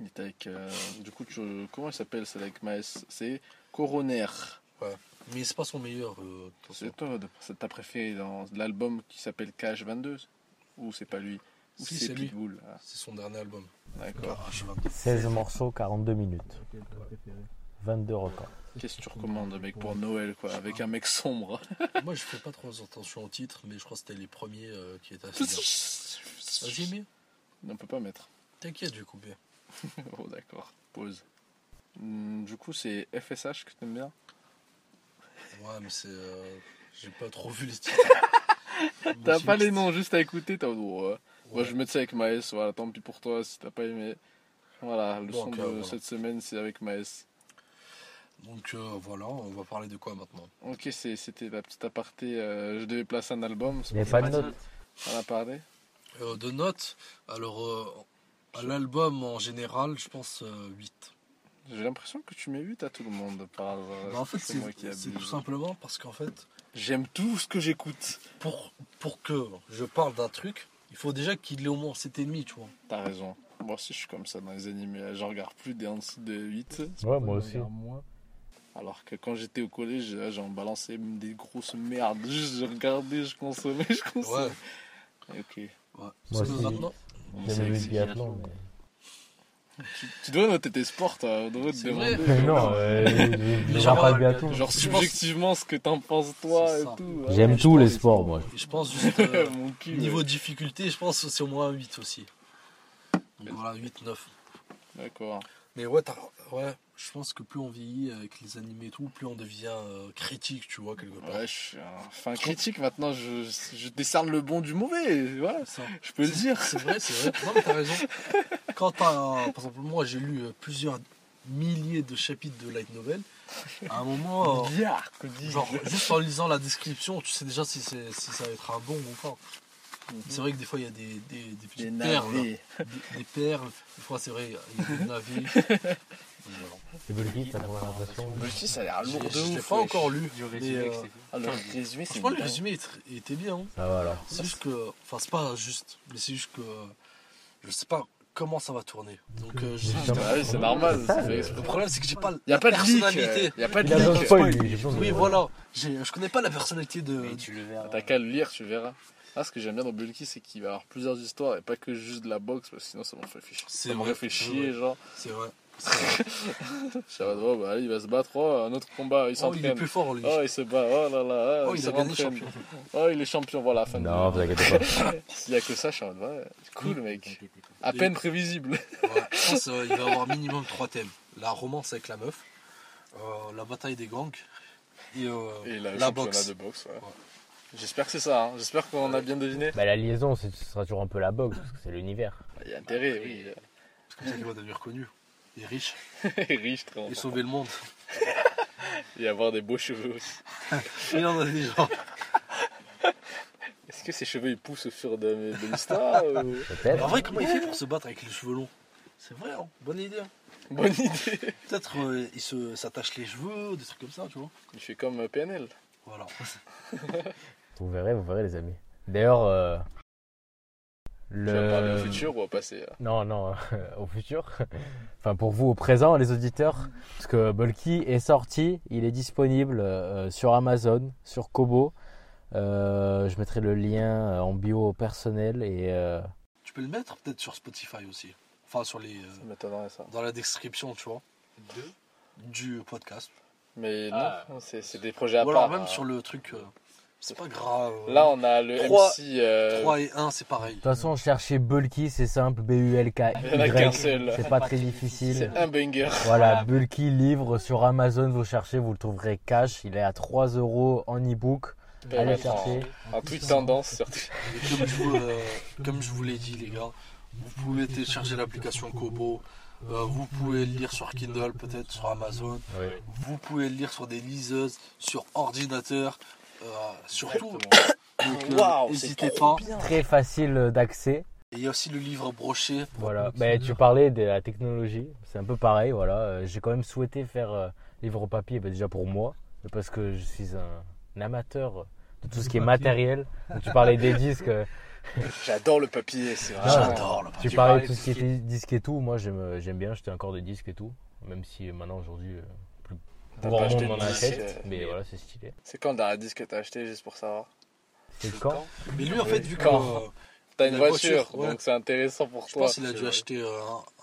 Il est avec. euh, du coup, tu, comment il s'appelle C'est avec Maes? C'est Coroner. Mais c'est pas son meilleur. euh. C'est ta préférée dans l'album qui s'appelle KH22 Ou c'est pas lui? Si, c'est lui. Pitbull Ah, C'est son dernier album. D'accord. Ah, H22. 16 morceaux, 42 minutes. Quel est ton préféré 22 records. Qu'est-ce que tu recommandes, mec, pour Noël, quoi Avec un mec sombre? Moi, je fais pas trop attention au titre, mais je crois que c'était les premiers euh, qui étaient assez bien. Vas-y, mais On peut pas mettre. t'inquiète, je vais couper. Oh, d'accord. Pause. Hmm, du coup, c'est FSH que t'aimes bien? Ouais, mais c'est. euh, J'ai pas trop vu les titres. T'as pas les noms, juste à écouter, t'as. Moi, je vais mettre ça avec Maes, voilà, tant pis pour toi si t'as pas aimé. Voilà, le son de voilà. cette semaine, c'est avec Maes. Donc euh, voilà, on va parler de quoi maintenant? Ok, c'était la petite aparté. euh, je devais placer un album, Il n'y pas de notes. on a parlé. Euh, De notes, alors euh, à l'album en général, je pense euh, 8. J'ai l'impression que tu mets 8 à tout le monde par. Bah, en fait, C'est tout simplement parce qu'en fait, J'aime tout ce que j'écoute. pour, pour que je parle d'un truc, il faut déjà qu'il ait au moins 7,5, tu vois. T'as raison. Moi aussi, je suis comme ça dans les animés. Je regarde plus des en dessous de 8. Ouais, moi aussi. Moi, Alors que quand j'étais au collège, j'en balançais des grosses merdes. Juste, je regardais, je consommais, je consommais. Ouais, Ok. ouais. Moi aussi. maintenant, mais- Tu dois noter tes sports, toi. Demander. vrai. non, euh, je je Genre, regarde pas le biathlon. Genre Je subjectivement ce que t'en penses toi C'est et tout. J'aime je tous les sports, moi. Je pense juste, euh, Mon cul. niveau ouais. difficulté, je pense que c'est au moins 8 aussi. Donc voilà, 8, 9. D'accord. Mais ouais, ouais, je pense que plus on vieillit avec les animés et tout, plus on devient euh, critique, tu vois, quelque part. Ouais, je suis un fin critique maintenant. Je, je décerne le bon du mauvais. Voilà, Ça. je peux le dire. C'est vrai, c'est vrai. Non, mais t'as raison. Quand t'as. Par exemple, moi, j'ai lu euh, plusieurs milliers de chapitres de light novel. À un moment, euh, genre, juste en lisant la description, tu sais déjà si, c'est- si ça va être un bon ou pas. C'est vrai que des fois, il y a des, des, des petites Des perles. Des, des perles. Des fois, c'est vrai, il y a des navets. Voilà. T'as l'impression. Bulky, ça a l'air lourd de Je l'ai ouf. pas encore lu. Du mais, résumé euh. Ah, le résumé, c'est Franchement, le bien. résumé il tr- il était bien. hein. C'est juste que. Enfin, c'est pas juste. Mais c'est juste que. Je sais pas comment ça va tourner. Donc, euh. Ah oui, c'est normal. Ça, fait euh, le problème, c'est que j'ai pas Y a pas de personnalité. Y a pas de Il leak. spoil, Oui, voilà. Je connais pas la personnalité de. Mais tu le verras. T'as qu'à le lire, tu verras. Ah, ce que j'aime bien dans Bulky, c'est qu'il va y avoir plusieurs histoires et pas que juste de la boxe, parce que sinon ça m'en fait chier. C'est Ça m'en vrai, fait chier, genre. C'est vrai. Oh, bah, allez, il va se battre, oh, un autre combat, il Oh, il est s'entraîne. plus fort, lui. Oh, il se bat, oh là là, Oh, il, il se a gagné rentraîne. champion. Oh, il est champion, voilà, fin Non, vous de inquiétez pas. S'il y a que ça, ouais, cool, mec. À peine prévisible. Ouais, je pense qu'il va avoir minimum trois thèmes. La romance avec la meuf, euh, la bataille des gangs et, euh, Et la, boxe. de boxe, ouais. J'espère que c'est ça, hein. j'espère qu'on a bien deviné. Bah, la liaison, c'est- ce sera toujours un peu la boxe, parce que c'est l'univers. Il y a intérêt, oui. C'est comme ça qu'il va devenir connu. Et riche. Il est riche, très Et sauver le monde. Et avoir des beaux cheveux aussi. Il en a des gens. Est-ce que ses cheveux ils poussent au fur de, de l'histoire ou- Peut-être. En vrai, comment il fait pour se battre avec les cheveux longs? C'est vrai, hein bonne idée. hein. Bonne idée. Peut-être euh, il se s'attache les cheveux, des trucs comme ça, tu vois. Il fait comme euh, PNL. Voilà. Vous verrez, vous verrez, les amis. D'ailleurs, euh, Tu vas parler au le. futur ou au passé là Non, non, au futur. Enfin, pour vous, au présent, les auditeurs. Parce que Bulky est sorti, il est disponible euh, sur Amazon, sur Kobo. Euh, je mettrai le lien euh, en bio personnel et euh, Tu peux le mettre peut-être sur Spotify aussi. Enfin, sur les. euh, Ça dans la description, tu vois, du podcast. Mais Ah. non, c'est c'est des projets à Ou part. alors même hein. sur le truc. C'est pas grave. Là, on a le Trois- MC. euh, 3 et 1, c'est pareil. De toute façon, chercher Bulky, c'est simple, B-U-L-K. Il y en a qu'un seul. C'est pas très difficile. C'est un banger. Voilà, Bulky livre sur Amazon, vous cherchez, vous le trouverez cash. Il est à 3 euros en e-book. Allez chercher. En tweet tendance, surtout. Et comme, je vous, euh, comme je vous l'ai dit, les gars, vous pouvez télécharger l'application Kobo. euh, vous pouvez le lire sur Kindle, peut-être sur Amazon. Oui. Vous pouvez le lire sur des liseuses, sur ordinateur. Euh, surtout, euh, Waouh, n'hésitez pas. bien. Très facile d'accès. Et il y a aussi le livre broché. Voilà. Ben, tu parlais de la technologie. C'est un peu pareil. Voilà. Euh, J'ai quand même souhaité faire euh, livre papier, ben, déjà pour moi, parce que je suis un, un amateur de tout ce qui est matériel. Donc, tu parlais des disques. euh, J'adore le papier, c'est vraiment. J'adore le Tu Tu parlais de tout de ce qui était disque et tout. Moi, j'aime j'aime bien acheter encore des disques et tout. Même si maintenant, aujourd'hui, euh, plus T'as grand pas acheté monde de en achète. euh, Mais mais- voilà, c'est stylé. C'est quand le dernier disque que t'as acheté, juste pour savoir C'est quand Mais lui, en fait, vu que. Quand euh, T'as une une voiture, voiture, ouais. donc c'est intéressant pour je toi. pense qu'il a dû vrai. acheter euh,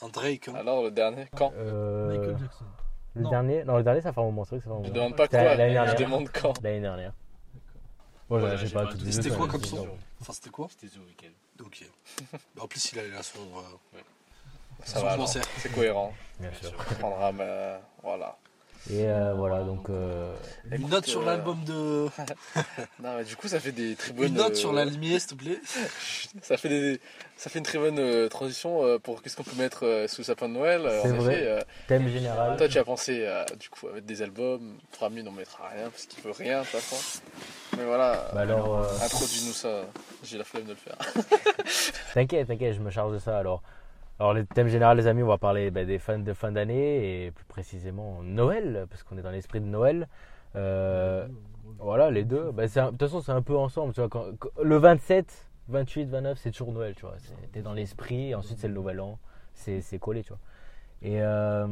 un, un Drake. hein. Alors, le dernier, quand Euh, Michael Jackson. Le Non. dernier Non, le dernier, ça fait un moment. C'est vrai que ça fait un Je demande pas quoi, l'année je demande quand. L'année dernière. Bon, Voilà, j'ai j'ai pas tout les dit. C'était quoi comme son. Enfin, c'était quoi C'était The Weeknd. Ok. En plus, il a la son, euh, Ça son va, c'est cohérent. Bien sûr. On prendra ma... Voilà. Et euh, voilà, donc. euh, Une Écoute, note sur euh, l'album de. Non, mais du coup, ça fait des très bonnes. Une note sur la lumière, s'il te plaît. Ça fait, des... ça fait une très bonne transition pour qu'est-ce qu'on peut mettre sous le sapin de Noël. C'est vrai. euh, thème général. toi, tu as pensé euh, du coup à mettre des albums. 3000, on mettra rien parce qu'il veut rien de toute façon. Mais voilà, Bah alors, euh, introduis-nous ça. J'ai la flemme de le faire. t'inquiète, t'inquiète, je me charge de ça. Alors, alors le thème général, les amis, on va parler bah, des fans de fin d'année et plus précisément Noël, parce qu'on est dans l'esprit de Noël. Euh, voilà, les deux. C'est un- de toute façon, c'est un peu ensemble. Tu vois, quand- quand- le 27, 28, 29, c'est toujours Noël, tu vois. C'est- T'es dans l'esprit, et ensuite c'est le Nouvel An. C'est c'est collé, tu vois. Et euh,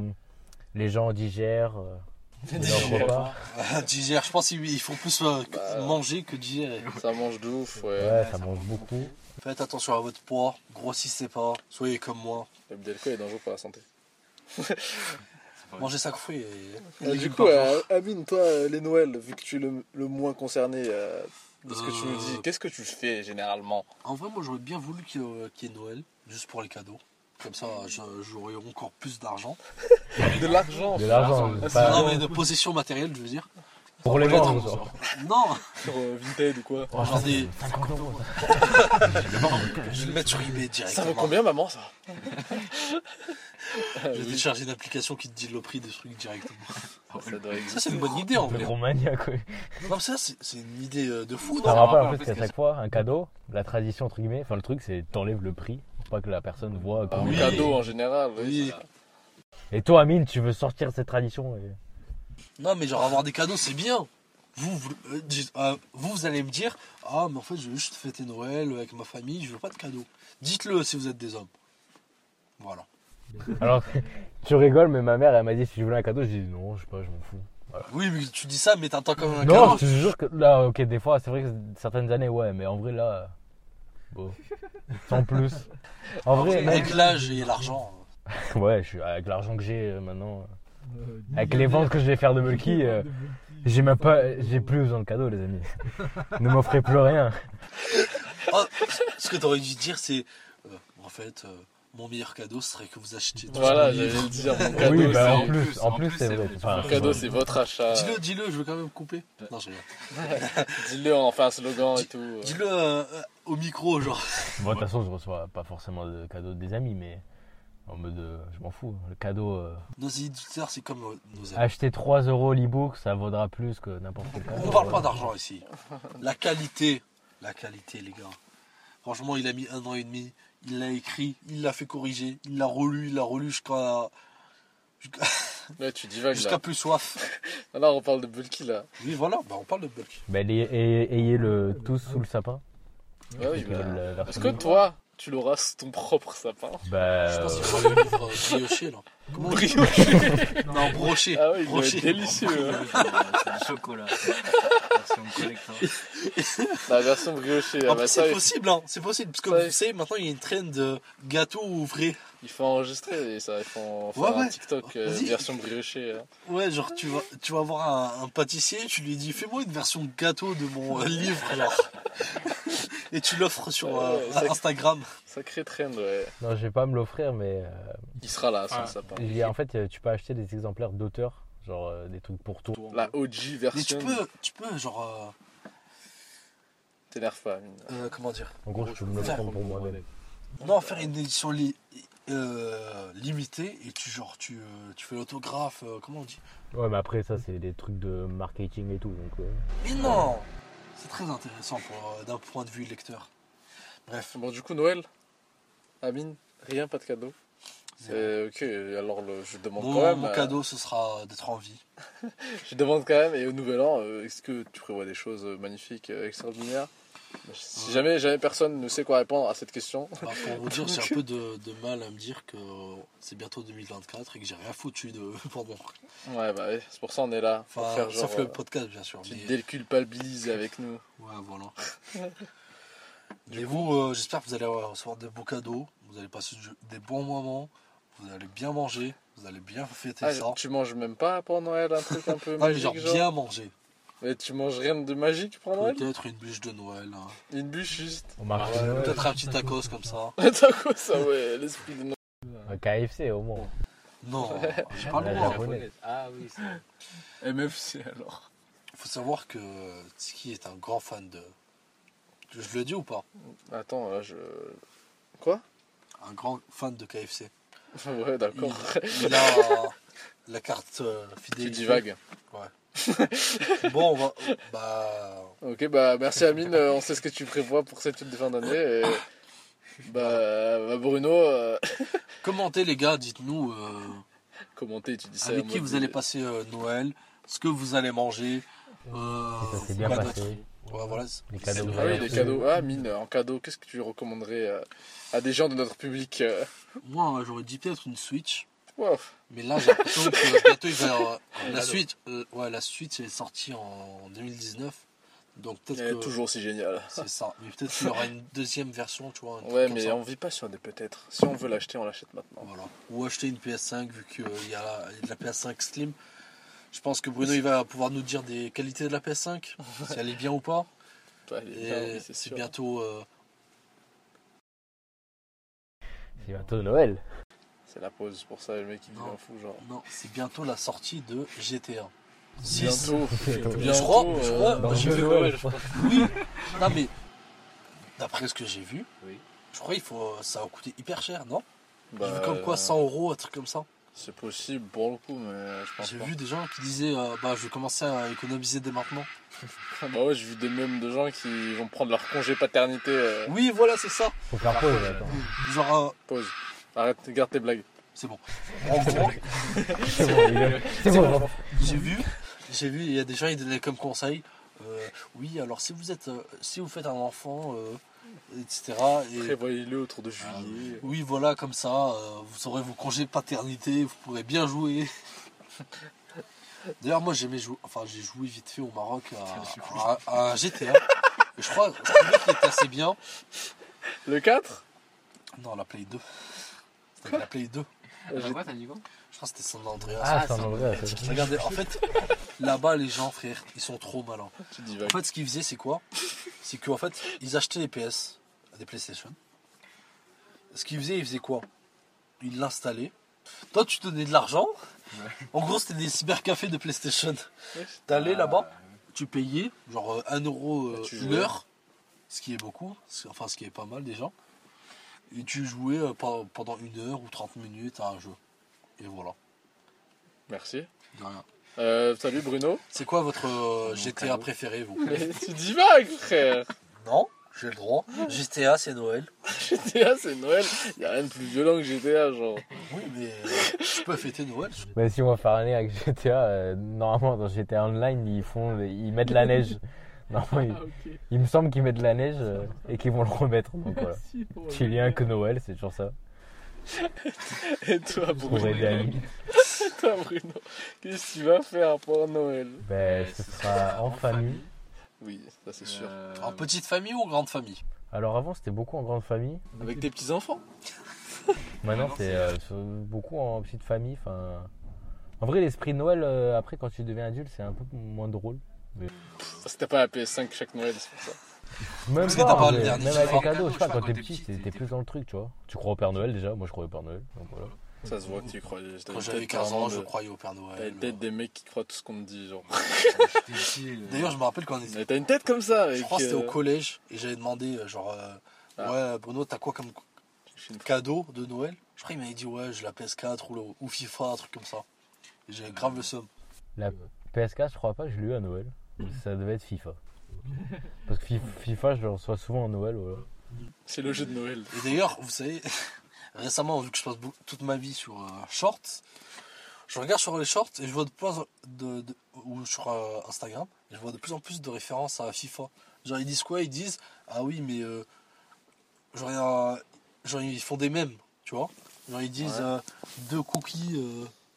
les gens digèrent, euh, pas. digère, je pense qu'ils font plus euh, Bah, manger que digérer. Ça mange de ouf, ouais. Ouais, ça mange beaucoup. Faites attention à votre poids, grossissez pas, soyez comme moi. Le Abdelko est dangereux pour la santé. Mangez 5 fruits et. Et du coup, euh, Amine, toi, euh, les Noëls, vu que tu es le, le moins concerné euh, de ce que tu nous dis, Euh. qu'est-ce que tu fais généralement? En vrai, moi j'aurais bien voulu qu'il y ait- qu'il y ait Noël, juste pour les cadeaux. Comme ça, j'aurais encore plus d'argent. De l'argent De l'argent. Ah, non, mais de possession matérielle, je veux dire. Pour les vendre. genre. Non, sur euh, Vinted ou quoi Oh, 50 euros. Je vais le mettre sur eBay Ça vaut combien, maman, ça? Je vais télécharger une application qui te dit le prix des trucs directement. Ça doit Ça, c'est une bonne idée en vrai. gros maniaque, ouais. Non, ça, c'est une idée euh, de fou, Ça me rappelle en peu qu'à chaque fois, un cadeau, la tradition entre guillemets, enfin le truc c'est t'enlèves le prix pour pas que la personne voit. Un combien- oui. cadeau en général, oui. Et toi, Amine, tu veux sortir cette tradition et- Non, mais genre avoir des cadeaux, c'est bien. Vous, vous, euh, dites- euh, vous, vous allez me dire Ah, mais en fait, je veux juste fêter Noël avec ma famille, je veux pas de cadeaux. Dites-le si vous êtes des hommes. Voilà. Alors, tu rigoles, mais ma mère elle m'a dit si je voulais un cadeau, j'ai dit non, je sais pas, je m'en fous. Oui, mais tu dis ça, mais t'attends quand même un Non, cadeau. je te jure que là, ok, des fois, c'est vrai que certaines années, ouais, mais en vrai là, bon, sans plus. En vrai, même- Avec l'âge et l'argent. ouais, je suis avec l'argent que j'ai euh, maintenant, avec les ventes que je vais faire de Mulky, euh, j'ai même pas, j'ai plus besoin de cadeaux, les amis. ne m'offrez plus rien. Oh, ce que t'aurais dû dire, c'est euh, En fait, euh, mon meilleur cadeau serait que vous achetiez tous Voilà, j'allais le dire. Mon cadeau, oui, bah, en plus, plus, en plus, c'est vrai. Enfin, mon cadeau, c'est votre achat. Dis-le, dis-le, je veux quand même couper. Non, je rigole. Dis-le, on fait un slogan et tout. Dis-le euh, euh, au micro, genre. Bon, de toute façon, je reçois pas forcément de cadeaux des amis, mais en mode, euh, je m'en fous. Le cadeau, euh, Nos éditeurs, c'est comme euh, nos amis. acheter 3 euros l'ebook, ça vaudra plus que n'importe quel cadeau. On parle pas d'argent ici. La qualité, la qualité, les gars. Franchement, il a mis un an et demi. Il l'a écrit, il l'a fait corriger, il l'a relu, il l'a relu jusqu'à jusqu'à Là, tu divagues jusqu'à là. plus soif. Là, on parle de Bulky là. Oui, voilà, bah, on parle de bulk. Ben, ayez, le tous sous le sapin. Ouais, oui, Ceux qui bah. veulent la version Est-ce que toi, tu l'auras sous ton propre sapin Bah, Je pense qu'il euh, faut le livre euh, brioché, là. Dit Non, broché. Ah oui, broché. délicieux. hein. C'est du chocolat. Version collector. La version briochée. Ah, ah bah, c'est il- possible, hein. C'est possible. Parce que vous savez, maintenant, il y a une trend de gâteaux ouvrés. il faut enregistrer et ça. Il faut faire Ouais, un ouais. TikTok euh, version briochée. hein. Ouais, genre, tu vas, tu vas voir un, un pâtissier, tu lui dis, fais-moi une version gâteau de mon euh, livre, genre. Et tu l'offres sur Ouais, euh, Instagram. Sacré trend, ouais. non, je vais pas me l'offrir, mais euh, Il sera là, Ah. sapin. il y a- en fait, euh, tu peux acheter des exemplaires d'auteurs, genre euh, des trucs pour tout. La OG Mais version. tu peux, tu peux, genre, T'énerve pas, Amine. euh, euh, comment dire? En gros, je peux me le prendre pour moi-même. Non, faire une édition li- euh, limitée et tu, genre, tu, euh, tu fais l'autographe, euh, comment on dit? Ouais, mais après, ça, c'est des trucs de marketing et tout. Donc, euh, Mais non C'est très intéressant pour, euh, d'un point de vue lecteur. Bref, Bon, du coup, Noël, Amine, rien, pas de cadeau. C'est ok, alors le- je demande quand même. mon euh, cadeau, ce sera d'être en vie. Je demande quand même, et au nouvel an, euh, est-ce que tu prévois des choses euh, magnifiques, euh, extraordinaires? Si jamais, jamais personne ne sait quoi répondre à cette question, Bah, pour vous dire, j'ai un peu de, de mal à me dire que c'est bientôt 2024 et que j'ai rien foutu de pendant. ouais, bah ouais, c'est pour ça on est là. Pour faire genre. sauf le euh, podcast, bien sûr. tu mais- déculpabilises avec nous. Ouais, voilà. Et vous, euh, j'espère que vous allez recevoir de beaux cadeaux, vous allez passer du- des bons moments, vous allez bien manger, vous allez bien fêter Ah, ça. tu manges même pas pour Noël un truc un peu Non, mais magique genre genre, bien manger. Mais tu manges rien de magique pour Noël? Peut-être une bûche de Noël. hein. Une bûche juste. au marché Ouais. Peut-être un petit tacos comme ça. T'as quoi ça, ouais, l'esprit de Noël. Un KFC au moins. Non, j'ai pas le La droit. Ah oui, c'est. MFC alors. Il faut savoir que Tiki est un grand fan de. Je le dis ou pas Attends, là je. Quoi Un grand fan de KFC. Ouais, d'accord. Il, il a la carte euh, Tu fidélité. divagues. Bon, on va. Bah. Ok, bah merci Amine, euh, on sait ce que tu prévois pour cette fin d'année. Et... Bah, bah, Bruno, euh, Commentez les gars, dites-nous euh, commenter, tu dis ça. avec qui vous allez passer euh, Noël, ce que vous allez manger. Euh, ça s'est bien passé. Ouais, voilà. Les cadeaux Ah oui, les cadeaux. Ah, Amine, en cadeau, qu'est-ce que tu recommanderais euh, à des gens de notre public euh Moi, j'aurais dit peut-être une Switch. Wow. Mais là, j'ai l'impression que bientôt il va y avoir la suite. euh, ouais, la suite est sortie en 2019. Donc peut-être est que toujours aussi génial. c'est ça. Mais peut-être qu'il y aura une deuxième version, tu vois. Ouais, mais ça. on vit pas sur des peut-être. Si on veut l'acheter, on l'achète maintenant. Voilà. Ou acheter une PS5 vu qu'il y a la- il y a de la PS5 Slim. Je pense que Bruno il va pouvoir nous dire des qualités de la PS5, si elle est bien ou pas. Oui, c'est bientôt. euh, C'est bientôt Noël. C'est la pause pour ça, le mec il Non. devient fou, genre. non, c'est bientôt la sortie de GTA. 6. Bientôt. Bientôt. Bientôt, Je crois, je euh, crois, Noël, que- je crois. Oui. Non mais d'après ce que j'ai vu, Oui. je crois il faut ça va coûter hyper cher, non? Bah, J'ai vu comme quoi 100 euros, un truc comme ça. C'est possible pour le coup, mais je pense J'ai pas. vu des gens qui disaient euh, bah je vais commencer à économiser dès maintenant. Bah ouais, j'ai vu des mêmes de gens qui vont prendre leur congé paternité. euh, Oui voilà c'est ça. Faut faire pause, attends. Genre euh, Pause. Arrête, garde tes blagues. c'est bon. En gros, C'est bon, c'est bon. j'ai vu, j'ai vu, il y a des gens qui donnaient comme conseil. euh, oui, alors si vous êtes, euh, si vous faites un enfant, euh, etc. Et Prévoyez-le autour de juillet. oui, voilà, comme ça, euh, vous aurez vos congés de paternité, vous pourrez bien jouer. D'ailleurs, moi, j'aimais jouer, enfin, j'ai joué vite fait au Maroc à, à- à un GTA. Et je crois, je trouvais qu'il était assez bien. Le 4 Non, la Play 2. C'était la Play 2. T'as quoi, t'as dit quoi? Je crois que c'était San Andreas. Ah, Ah, André. ça. Regardez, en fait, là-bas, les gens, frère, ils sont trop malins. En fait, ce qu'ils faisaient, c'est quoi? C'est qu'en fait, ils achetaient des PS, des PlayStation. Ce qu'ils faisaient, ils faisaient quoi? Ils l'installaient. Toi, tu donnais de l'argent. En gros, c'était des cybercafés de PlayStation. T'allais là-bas, tu payais genre euh, 1 euro euh, Et tu une heure, ce qui est beaucoup, enfin ce qui est pas mal déjà. Et tu jouais euh, pe- pendant une heure ou 30 minutes à un jeu. Et voilà. Merci. De rien. Euh, salut Bruno. C'est quoi votre euh, GTA préféré, vous? Mais tu divagues, frère. Non, j'ai le droit. GTA, c'est Noël. GTA, c'est Noël. Y a rien de plus violent que GTA, genre. Oui, mais euh, je peux fêter Noël. Mais si on va faire un lien avec GTA, euh, normalement dans GTA Online, ils font, ils mettent de la neige. Normalement, il, il me semble qu'ils mettent de la neige euh, et qu'ils vont le remettre. Donc voilà. Petit lien que Noël, c'est toujours ça. Et toi, Pour Bruno, Ali. toi, Bruno, qu'est-ce que tu vas faire pour Noël? Ben, ce sera en famille. Oui, ça c'est sûr. Euh, En petite famille ou grande famille Alors avant, c'était beaucoup en grande famille. Avec tes petits-enfants Maintenant, c'est euh, sur- beaucoup en petite famille. Enfin, en vrai, l'esprit de Noël, euh, après, quand tu deviens adulte, c'est un peu moins drôle. T'as pas la PS5 chaque Noël, c'est pour ça. Même Parce que t'as pas mais même avec les cadeaux, je sais pas, quand t'es petit, t'es plus dans le truc, tu vois. Tu crois au Père Noël déjà, moi je crois au Père Noël. Donc voilà. Ça se voit que tu y crois. T'as Quand j'avais tête 15 ans, je croyais au Père T'as Noël. une tête des mecs qui croient tout ce qu'on te dit, genre. euh, D'ailleurs, je me rappelle quand on était. T'as une tête comme ça, avec. Je crois que c'était euh, au collège et j'avais demandé, euh, genre, euh, Ah. ouais, Bruno, t'as quoi comme je cadeau de Noël? Je crois qu'il m'avait dit, ouais, j'ai la PS4 ou, le- ou FIFA, un truc comme ça. Et j'avais grave le seum. La PS4, je crois pas que je l'ai eu à Noël. Ça devait être FIFA. Parce que Fi- FIFA, je le reçois souvent à Noël. Voilà. C'est le jeu de Noël. Et d'ailleurs, vous savez, récemment, vu que je passe toute ma vie sur euh, Shorts, je regarde sur les Shorts et je vois de plus en- de, de- ou sur euh, Instagram, et je vois de plus en plus de références à FIFA. Genre, ils disent quoi? Ils disent, ah oui, mais euh, genre, genre, ils font des mèmes, tu vois Genre, ils disent, Ouais. deux cookies,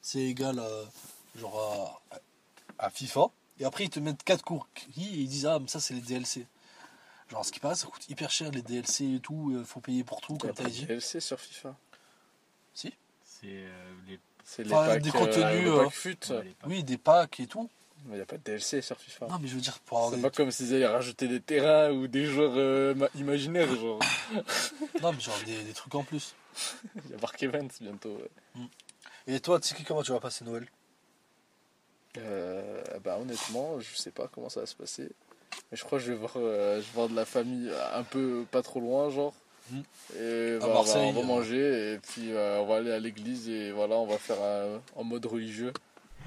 c'est égal à, genre, à, à FIFA. Et après, ils te mettent quatre cookies et ils disent, ah, mais ça, c'est les DLC. Genre, ce qui paraît, ça coûte hyper cher les DLC et tout, il faut payer pour tout, comme pas t'as de dit. DLC sur FIFA. C'est euh, les. C'est les Enfin, packs, des euh, contenus, les euh, packs fut. ouais, les packs. Oui, des packs et tout. Mais y a pas de DLC sur FIFA. Non, mais je veux dire, pour avoir C'est des... pas comme s'ils allaient rajouter des terrains ou des joueurs euh, ma- imaginaires, genre. Non, mais genre des, des trucs en plus. Il y a Mark Evans bientôt. ouais. Et toi, Tiki, comment tu vas passer Noël? Euh, bah honnêtement, je sais pas comment ça va se passer. Mais je crois que je vais voir, euh, je vais voir de la famille un peu pas trop loin, genre. Mhm. Et À bah, on va- Marseille, on va euh. manger et puis euh, on va aller à l'église et voilà, on va faire un- en mode religieux.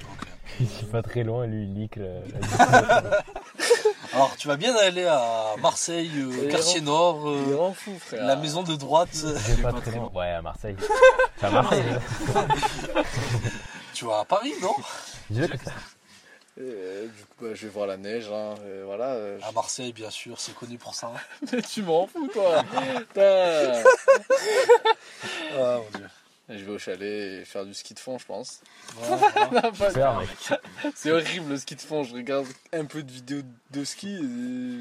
Ok. Il est pas très loin, lui, il leak. la- la- Alors, tu vas bien aller à Marseille, euh, quartier nord, euh, fou, frère. la maison de droite. C'est pas très loin. Ouais, à Marseille. À Marseille. tu vas à Paris, non? Dis-le que ça. Et, euh, du coup, bah, je vais voir la neige, hein, et voilà. euh, À Marseille, bien sûr, c'est connu pour ça. Mais tu m'en fous, toi Ah, mon dieu. Je vais au chalet et faire du ski de fond, je pense. Ouais, c'est horrible le ski de fond. Je regarde un peu de vidéos de ski et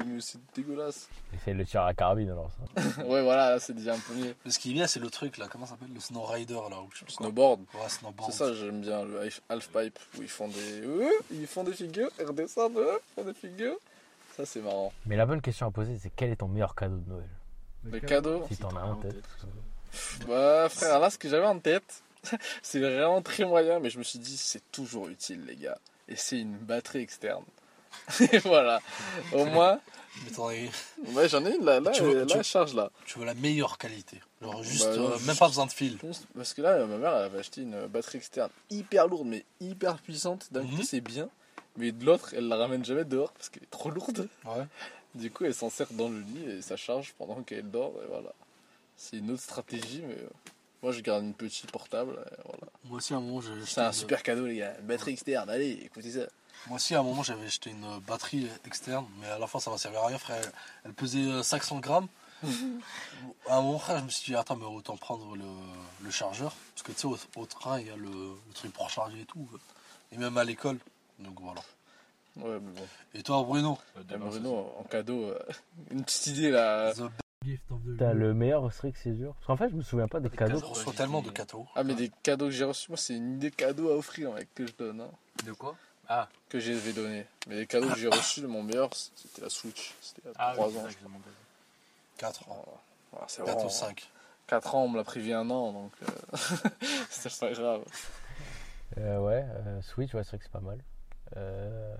mais c'est dégueulasse. Essaye le tir à carabine alors ça. ouais, voilà, là c'est déjà un peu mieux. Mais ce qui est bien, c'est le truc là, comment ça s'appelle? Le snow rider là. Ou quoi. Snowboard. Ouais, snowboard. C'est ça, j'aime bien le half- pipe où ils font des. euh, ils font des figures, ils redescendent, euh, ils font des figures. Ça c'est marrant. Mais la bonne question à poser, c'est quel est ton meilleur cadeau de Noël? Le cadeau? Si t'en as un en tête. Bah frère, là ce que j'avais en tête, c'est vraiment très moyen, mais je me suis dit c'est toujours utile les gars. Et c'est une batterie externe. Et voilà. Au moins, Mais t'en as- ouais, j'en ai une là, là, Tu veux- là, tu- elle charge là. tu veux la meilleure qualité. Genre juste, Bah, euh, juste- même pas besoin de fil. Parce que là, ma mère, elle avait acheté une batterie externe hyper lourde, mais hyper puissante. D'un Mhm. coup, c'est bien. Mais de l'autre, elle la ramène jamais dehors parce qu'elle est trop lourde. Ouais. Du coup, elle s'en sert dans le lit et ça charge pendant qu'elle dort. Et voilà. C'est une autre stratégie, mais euh, moi, je garde une petite portable. voilà. Moi aussi, à un moment, j'ai C'est un super cadeau, les gars. Une batterie externe, allez, écoutez ça. Moi aussi, à un moment, j'avais acheté une batterie externe, mais à la fin, ça m'a servi à rien, frère. Elle pesait euh, 500 grammes. à un moment, frère, je me suis dit, attends, mais autant prendre le, le chargeur. Parce que tu sais, au, au train, il y a le, le truc pour recharger et tout. Et même à l'école. Donc voilà. Ouais, mais bon. Et toi, Bruno? Bruno, en cadeau, euh, une petite idée là. The T'as le meilleur strict c'est dur. Parce qu'en fait, je me souviens pas des cadeaux. Je reçois tellement de cadeaux. Ah, mais des cadeaux que j'ai reçus, moi, c'est une idée cadeau à offrir, mec, que je donne. hein. De quoi? Ah, que j'ai vais donner. Mais les cadeaux que j'ai reçus, mon meilleur, c'était la Switch. C'était il y a ah 3 oui, c'est ans. ça je que je demandais. 4 crois. ans. Voilà, c'est Bientôt vraiment 5. 4 ans, on me l'a prévu un an, donc euh, c'est pas grave. Euh, ouais, euh, Switch, ouais, c'est vrai que c'est pas mal. Euh,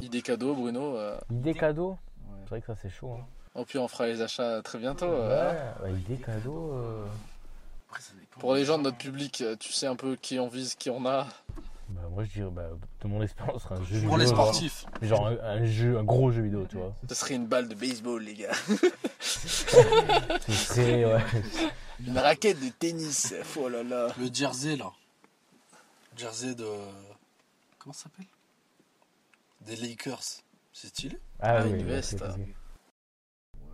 Idée cadeau, Bruno. euh, idée cadeau? Ouais. C'est vrai que ça c'est chaud. Hein. Oh, puis on fera les achats très bientôt. Ouais, ouais, idée cadeau. euh, Après, ça dépend Pour les des gens de notre public, euh, tu sais un peu qui on vise, qui on a. Bah, moi je dirais, bah, de mon expérience, un jeu Pour les vidéo, genre- sportifs. Genre, un, un jeu, un gros jeu vidéo, tu vois. Ce serait une balle de baseball, les gars. Ce serait, ouais. Une raquette de tennis. Oh là là. Le jersey, là. Jersey de. Comment ça s'appelle? Des Lakers. C'est stylé. Ah, Ah, oui, une veste.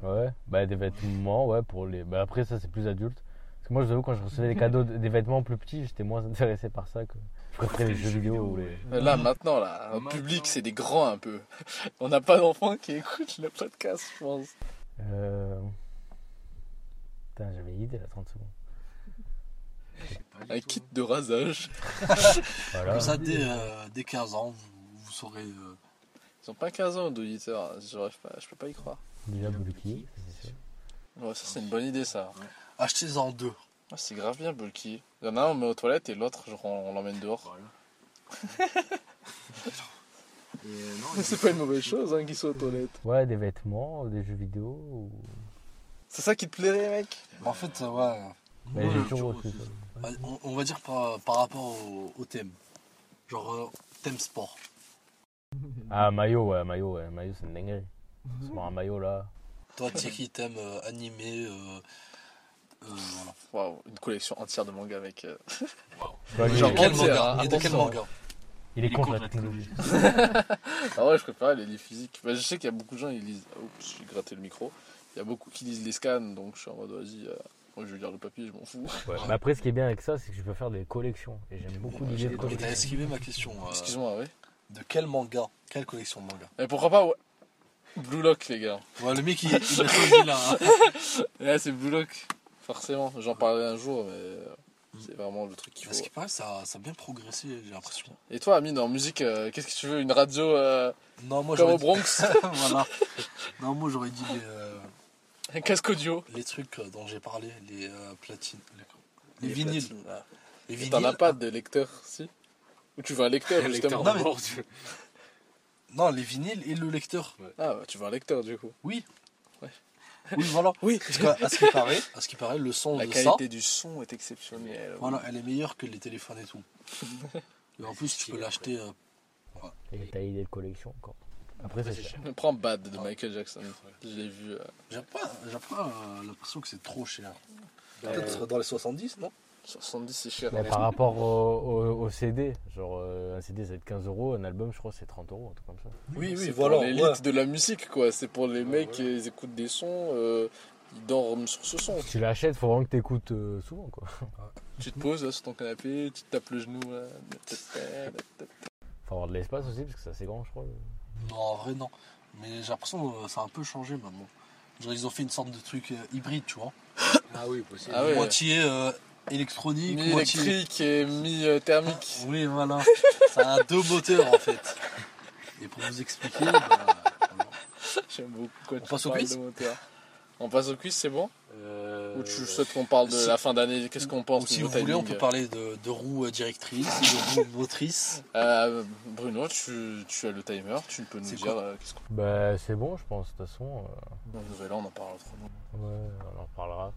Ouais, bah des vêtements, ouais, pour les. Bah après, ça c'est plus adulte. Parce que moi, je vous avoue, quand je recevais des cadeaux, des vêtements plus petits, j'étais moins intéressé par ça que. Je préférais les jeux vidéo ou les. Là, maintenant, là, Maintenant. public, c'est des grands un peu. On n'a pas d'enfants qui écoutent le podcast, je pense. Euh... Putain, j'avais une idée là, 30 secondes. pas Un kit de rasage. Voilà. Comme ça, dès, euh, dès 15 ans, vous, vous saurez. euh, Ils ont pas 15 ans d'auditeurs, j'arrive pas, je peux pas y croire. Déjà Bulky, c'est sûr. Ouais, ça c'est une bonne idée ça. Achetez-en deux. Ah, c'est grave bien Bulky. Il y en a un on met aux toilettes et l'autre genre, on, on l'emmène dehors. Voilà. Et euh, non, Mais c'est pas une mauvaise chose hein, qu'ils soient aux toilettes. Ouais, des vêtements, des jeux vidéo. Ou... C'est ça qui te plairait mec? En fait, euh, ouais. Mais Ouais, j'ai le toujours jour reçu aussi. ça. On, on va dire par, par rapport au, au thème. Genre, euh, thème sport. Ah, maillot, ouais, maillot, ouais. Maillot, c'est une dinguerie. Se met un maillot là. Toi, Thierry, thème euh, animé. euh, euh, voilà. Waouh, une collection entière de mangas mec. euh. Ouais, Genre, il, Quel manga hein, Et de quel manga il est Il est contre la technologie. Ah ouais, je préfère les livres physiques. Bah, je sais qu'il y a beaucoup de gens, ils lisent. Oups, j'ai gratté le micro. Il y a beaucoup qui lisent les scans, donc je suis en mode vas-y, euh, moi je vais lire le papier, je m'en fous. Ouais. Mais après, ce qui est bien avec ça, c'est que je peux faire des collections. Et j'aime beaucoup l'idée de des Et t'as esquivé ma question. euh, Excuse-moi, ouais. de quel manga? Quelle collection de manga? Mais pourquoi pas, ouais. Blue Lock, les gars. Ouais, le mec, il, il a choisi là. hein. C'est Blue Lock, forcément. J'en parlerai un jour, mais euh, c'est vraiment le truc qu'il Parce faut. qu'il paraît, ça, ça a bien progressé, j'ai l'impression. Et toi, Amine, en musique, euh, qu'est-ce que tu veux Une radio euh, Non, moi, comme au Bronx dit- voilà. Non, moi, j'aurais dit les, euh, Un casque audio les trucs dont j'ai parlé, les platines. Les, les vinyles. platines, là. Les vinyles. T'en as pas de lecteur, si? Ou tu veux un lecteur, Le justement lecteur Non, mais- Non, les vinyles et le lecteur. Ah, bah, tu veux un lecteur, du coup. Oui. Ouais. Oui, voilà. Oui. Parce qu'à à ce qui paraît, à ce qui paraît, le son La de qualité ça, du son est exceptionnelle. voilà, elle est meilleure que les téléphones et tout. Et en plus, tu peux l'acheter. euh, Et t'as idée de collection encore. Après, c'est cher. Prends Bad de Michael Jackson. Je l'ai vu. euh, J'ai pas, euh, l'impression que c'est trop cher. Euh, Peut-être dans les 70, non? 70, c'est cher. Mais par rapport au, au- au CD, genre euh, un CD ça va être 15 euros, un album je crois c'est 30 euros, un truc comme ça. Oui, C'est oui, pour voilà. l'élite ouais. de la musique, quoi. C'est pour les mecs voilà. qui ils écoutent des sons. euh, ils dorment sur ce son. Si tu l'achètes, faut vraiment que t'écoutes euh, souvent quoi. Tu te poses là, sur ton canapé, tu te tapes le genou. là. Faut avoir de l'espace aussi parce que c'est assez grand, je crois. Non, en vrai, non. Mais j'ai l'impression que ça a un peu changé maintenant. Genre, ils ont fait une sorte de truc euh, hybride, tu vois. Ah oui, possible. Ah ouais. Moitié euh, électronique, moitié. Mi-électrique et mi-thermique. Oui, voilà. Ça a deux moteurs en fait. Et pour vous expliquer, bah. J'aime beaucoup quand On tu passe au parles quiz de moteur. On passe au quiz, c'est bon Euh, Ou tu souhaites qu'on parle de si- la fin d'année Qu'est-ce qu'on pense Ou si vous voulez, on peut parler de, de roues euh, directrices, de roues motrices. Euh, Bruno, tu, tu as le timer, tu peux nous C'est dire euh, qu'est-ce qu'on Bah c'est bon, je pense. De toute façon, euh, dans le nouvel an, on en parle autrement. ouais, on en reparlera.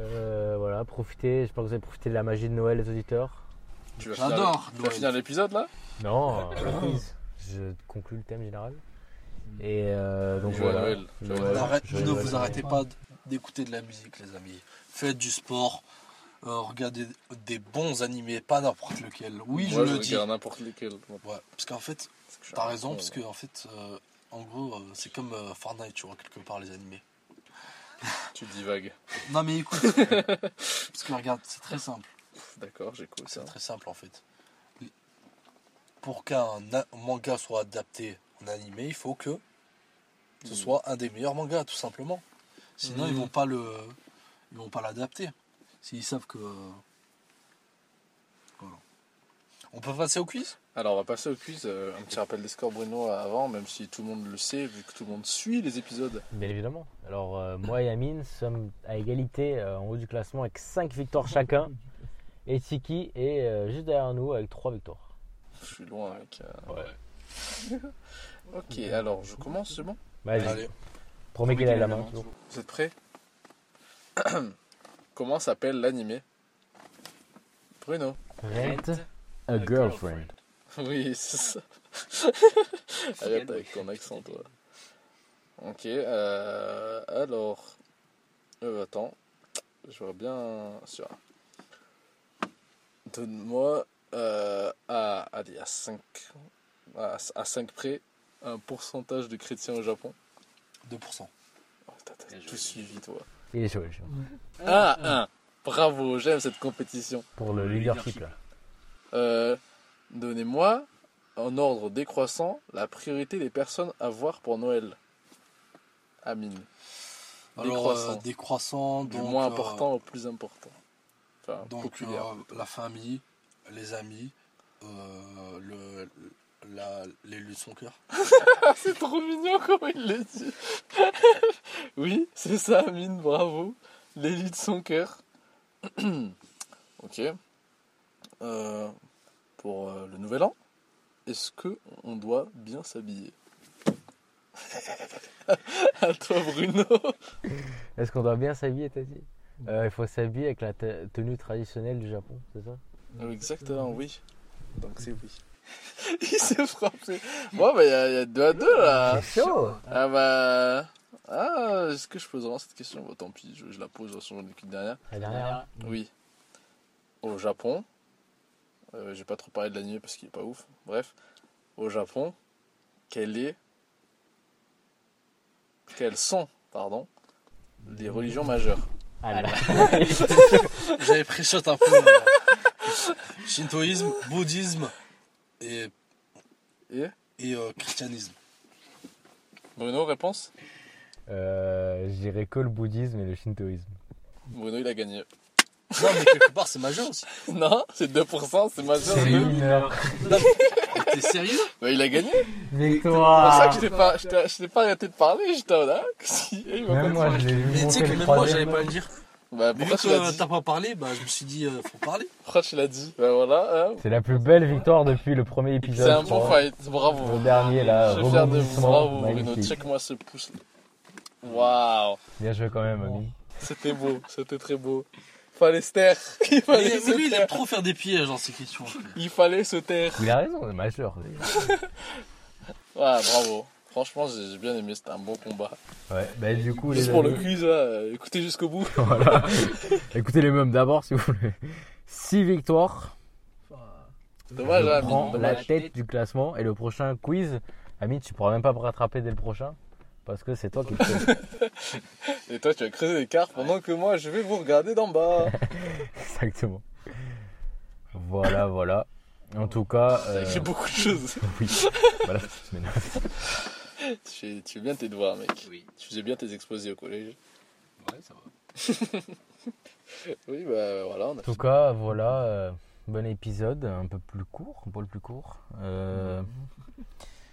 Euh, voilà, profitez. J'espère que vous avez profité de la magie de Noël, les auditeurs. Tu vas finir, J'adore tu vas Noël. finir l'épisode là? Non, quiz. Je conclue le thème général. Et euh, donc Joyeux voilà. Noël. Joyeux Noël. Arrête- Joyeux ne Noël. vous arrêtez pas d'écouter de la musique, les amis. Faites du sport. euh, regardez des bons animés, pas n'importe lequel. Oui, Moi, je je le dis. regarde n'importe lesquels. moi, Ouais, parce qu'en fait, t'as raison, parce que en fait, euh, en gros, euh, c'est comme euh, Fortnite, tu vois, quelque part, les animés. Tu divagues. Non, mais écoute, parce que regarde, c'est très simple. D'accord, j'écoute ça. C'est très simple en fait. Pour qu'un manga soit adapté en animé, il faut que ce Mhm. soit un des meilleurs mangas, tout simplement. Sinon, ils Mhm. vont pas le, ils vont pas l'adapter. S'ils savent que. On peut passer au quiz? Alors, on va passer au quiz. euh, un petit rappel des scores, Bruno, avant, même si tout le monde le sait, vu que tout le monde suit les épisodes. Bien évidemment. Alors euh, moi et Amine sommes à égalité euh, en haut du classement avec 5 victoires chacun. Et Tiki est euh, juste derrière nous avec 3 victoires. Je suis loin avec. euh, Ouais. Ok, alors je commence, c'est bon? Vas-y, Allez. promets qu'il a la main. toujours. Vous êtes prêts? Comment s'appelle l'animé? Bruno. Rent a girlfriend. Oui, c'est ça. Arrête avec ton accent, toi. Ok, euh, alors. Euh, attends. Je vois bien. Sur. Donne-moi. Euh, à, allez, à 5. À, à 5 près. Un pourcentage de chrétiens au Japon. 2%. Oh, t'as tout suivi, toi. Il est chaud, il est chaud. Ah, 1. Bravo, j'aime cette compétition. Pour le leadership là. Euh, Donnez-moi, en ordre décroissant, la priorité des personnes à voir pour Noël. Amine. Alors, Décroissant. euh, décroissant, Du moins euh, important au plus important. Enfin, donc euh, la famille, les amis, euh, le, la, l'élu de son cœur. C'est trop mignon comment il le dit. oui, c'est ça, Amine, bravo. L'élu de son cœur. ok. Euh, pour euh, le nouvel an, est-ce que on doit bien s'habiller À toi, Bruno. Est-ce qu'on doit bien s'habiller, t'as dit? Euh, Il faut s'habiller avec la te- tenue traditionnelle du Japon, c'est ça? Euh, Exactement, oui. Donc c'est oui. Il s'est frappé. Bon, bah, il y, a- il y a deux à deux là. C'est chaud Ah bah. Ah, est-ce que je pose vraiment cette question? Bon, tant pis, je, je la pose sur mon équipe dernière. La dernière Oui. Au Japon, euh, j'ai pas trop parlé de l'anime parce qu'il est pas ouf. Bref, au Japon, quelle est. Quelles sont, pardon, les religions majeures? Ah là. J'avais pris shot un peu. euh, shintoïsme, bouddhisme et, Et? et euh, christianisme. Bruno, réponse? Euh, je dirais que le bouddhisme et le shintoïsme. Bruno, il a gagné. Non, mais quelque part, c'est majeur aussi. Non, c'est 2%, c'est majeur. C'est deux. mineur. T'es sérieux? Bah, il a gagné. C'est pour ça Victoire que je t'ai pas, je t'ai- je t'ai pas arrêté de parler, j'étais en là. Si, il m'a Même moi, je l'ai vu Mais tu sais que même moi, j'allais pas le dire. Bah, Vu pourquoi tu l'as que dit? t'as pas parlé, bah, je me suis dit, euh, faut parler. Pourquoi tu l'as dit? Bah voilà, hein. C'est la plus belle victoire depuis le premier épisode. c'est un bon fight, bravo. Le dernier là, Je suis fier de vous, bravo Bruno, check-moi ce pouce. Waouh, Bien joué quand même, ami. c'était beau, c'était très beau. Fallait se taire, il fallait Mais, se mais lui, il taire. aime trop faire des pièges dans ces questions. Il fallait se taire. Il a raison, c'est majeur. Ouais, bravo. Franchement, j'ai bien aimé, c'était un bon combat. Ouais, bah du coup, les Juste pour le quiz, là, écoutez jusqu'au bout. voilà. Écoutez les mêmes d'abord si vous voulez. 6 victoires. Dommage, je hein, prends Amine, la dommage. tête du classement et le prochain quiz, Ami, tu pourras même pas me rattraper dès le prochain parce que c'est toi qui le. Et toi, tu vas creuser des cartes pendant que moi, je vais vous regarder d'en bas. Exactement. Voilà, voilà. En tout cas, euh, J'ai beaucoup de choses. oui. voilà, tu, fais, tu fais bien tes devoirs, mec. Oui. Tu faisais bien tes exposés au collège. Ouais, ça va. Oui, bah voilà. On a... En tout cas, voilà, euh, bon épisode, un peu plus court, un peu plus court. Euh,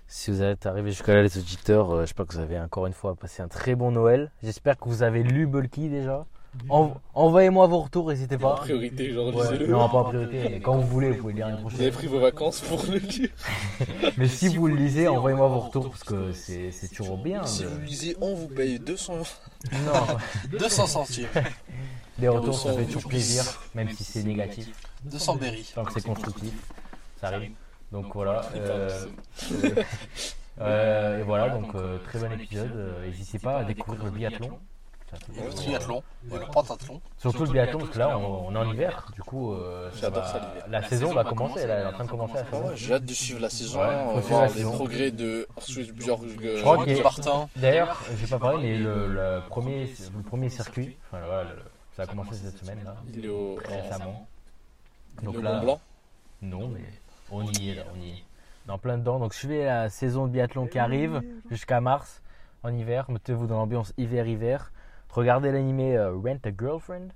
si vous êtes arrivé jusqu'à là, les auditeurs, euh, j'espère que vous avez encore une fois passé un très bon Noël. J'espère que vous avez lu Bulky déjà. En- Envoyez-moi vos retours, n'hésitez En pas. priorité, genre, Ouais, lisez-le. non, pas en priorité, mais quand vous voulez, vous pouvez lire l'année Vous avez prochaine. pris vos vacances pour le lire. Mais si vous le lisez, envoyez-moi vos retours parce que c'est toujours bien. Si vous lisez, on vous paye 200 Non, 200 centimes. les retours, ça 200 fait toujours plaisir, même si c'est négatif. 200 berries. Tant que c'est constructif, ça arrive. Donc voilà. euh, euh... Euh, et voilà, donc euh, très bon épisode. Euh, N'hésitez pas à découvrir le biathlon. Le triathlon et le pentathlon. Surtout le biathlon, parce que là, on, on est en hiver. Du coup, euh, J'adore va- ça, l'hiver. La saison va commencer. Elle est en train de commencer la saison. J'ai hâte de suivre la saison, Ouais, euh, voir la les saison. progrès de Björk. Je crois qu'il y a- Martin. D'ailleurs, j'ai pas parlé, mais le, le premier, le premier circuit, enfin, voilà, le- ça a commencé cette semaine là, Il est au, récemment. Donc là, Mont Blanc? non, mais on y est là, on y est. En plein dedans. Donc suivez la saison de biathlon qui arrive jusqu'à mars en hiver. Mettez-vous dans l'ambiance hiver-hiver. Regardez l'animé euh, Rent a Girlfriend.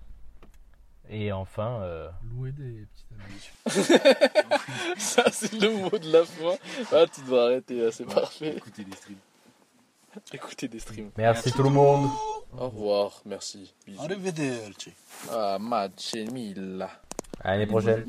Et enfin, euh, Louer des petites amies. Ça, c'est le mot de la fin. Ah, tu dois arrêter, là, c'est parfait. Écoutez des streams. Écoutez des streams. merci tout le monde. Au revoir, merci. Bisous. Arrivederci. Ah, match mille. À l'année prochaine.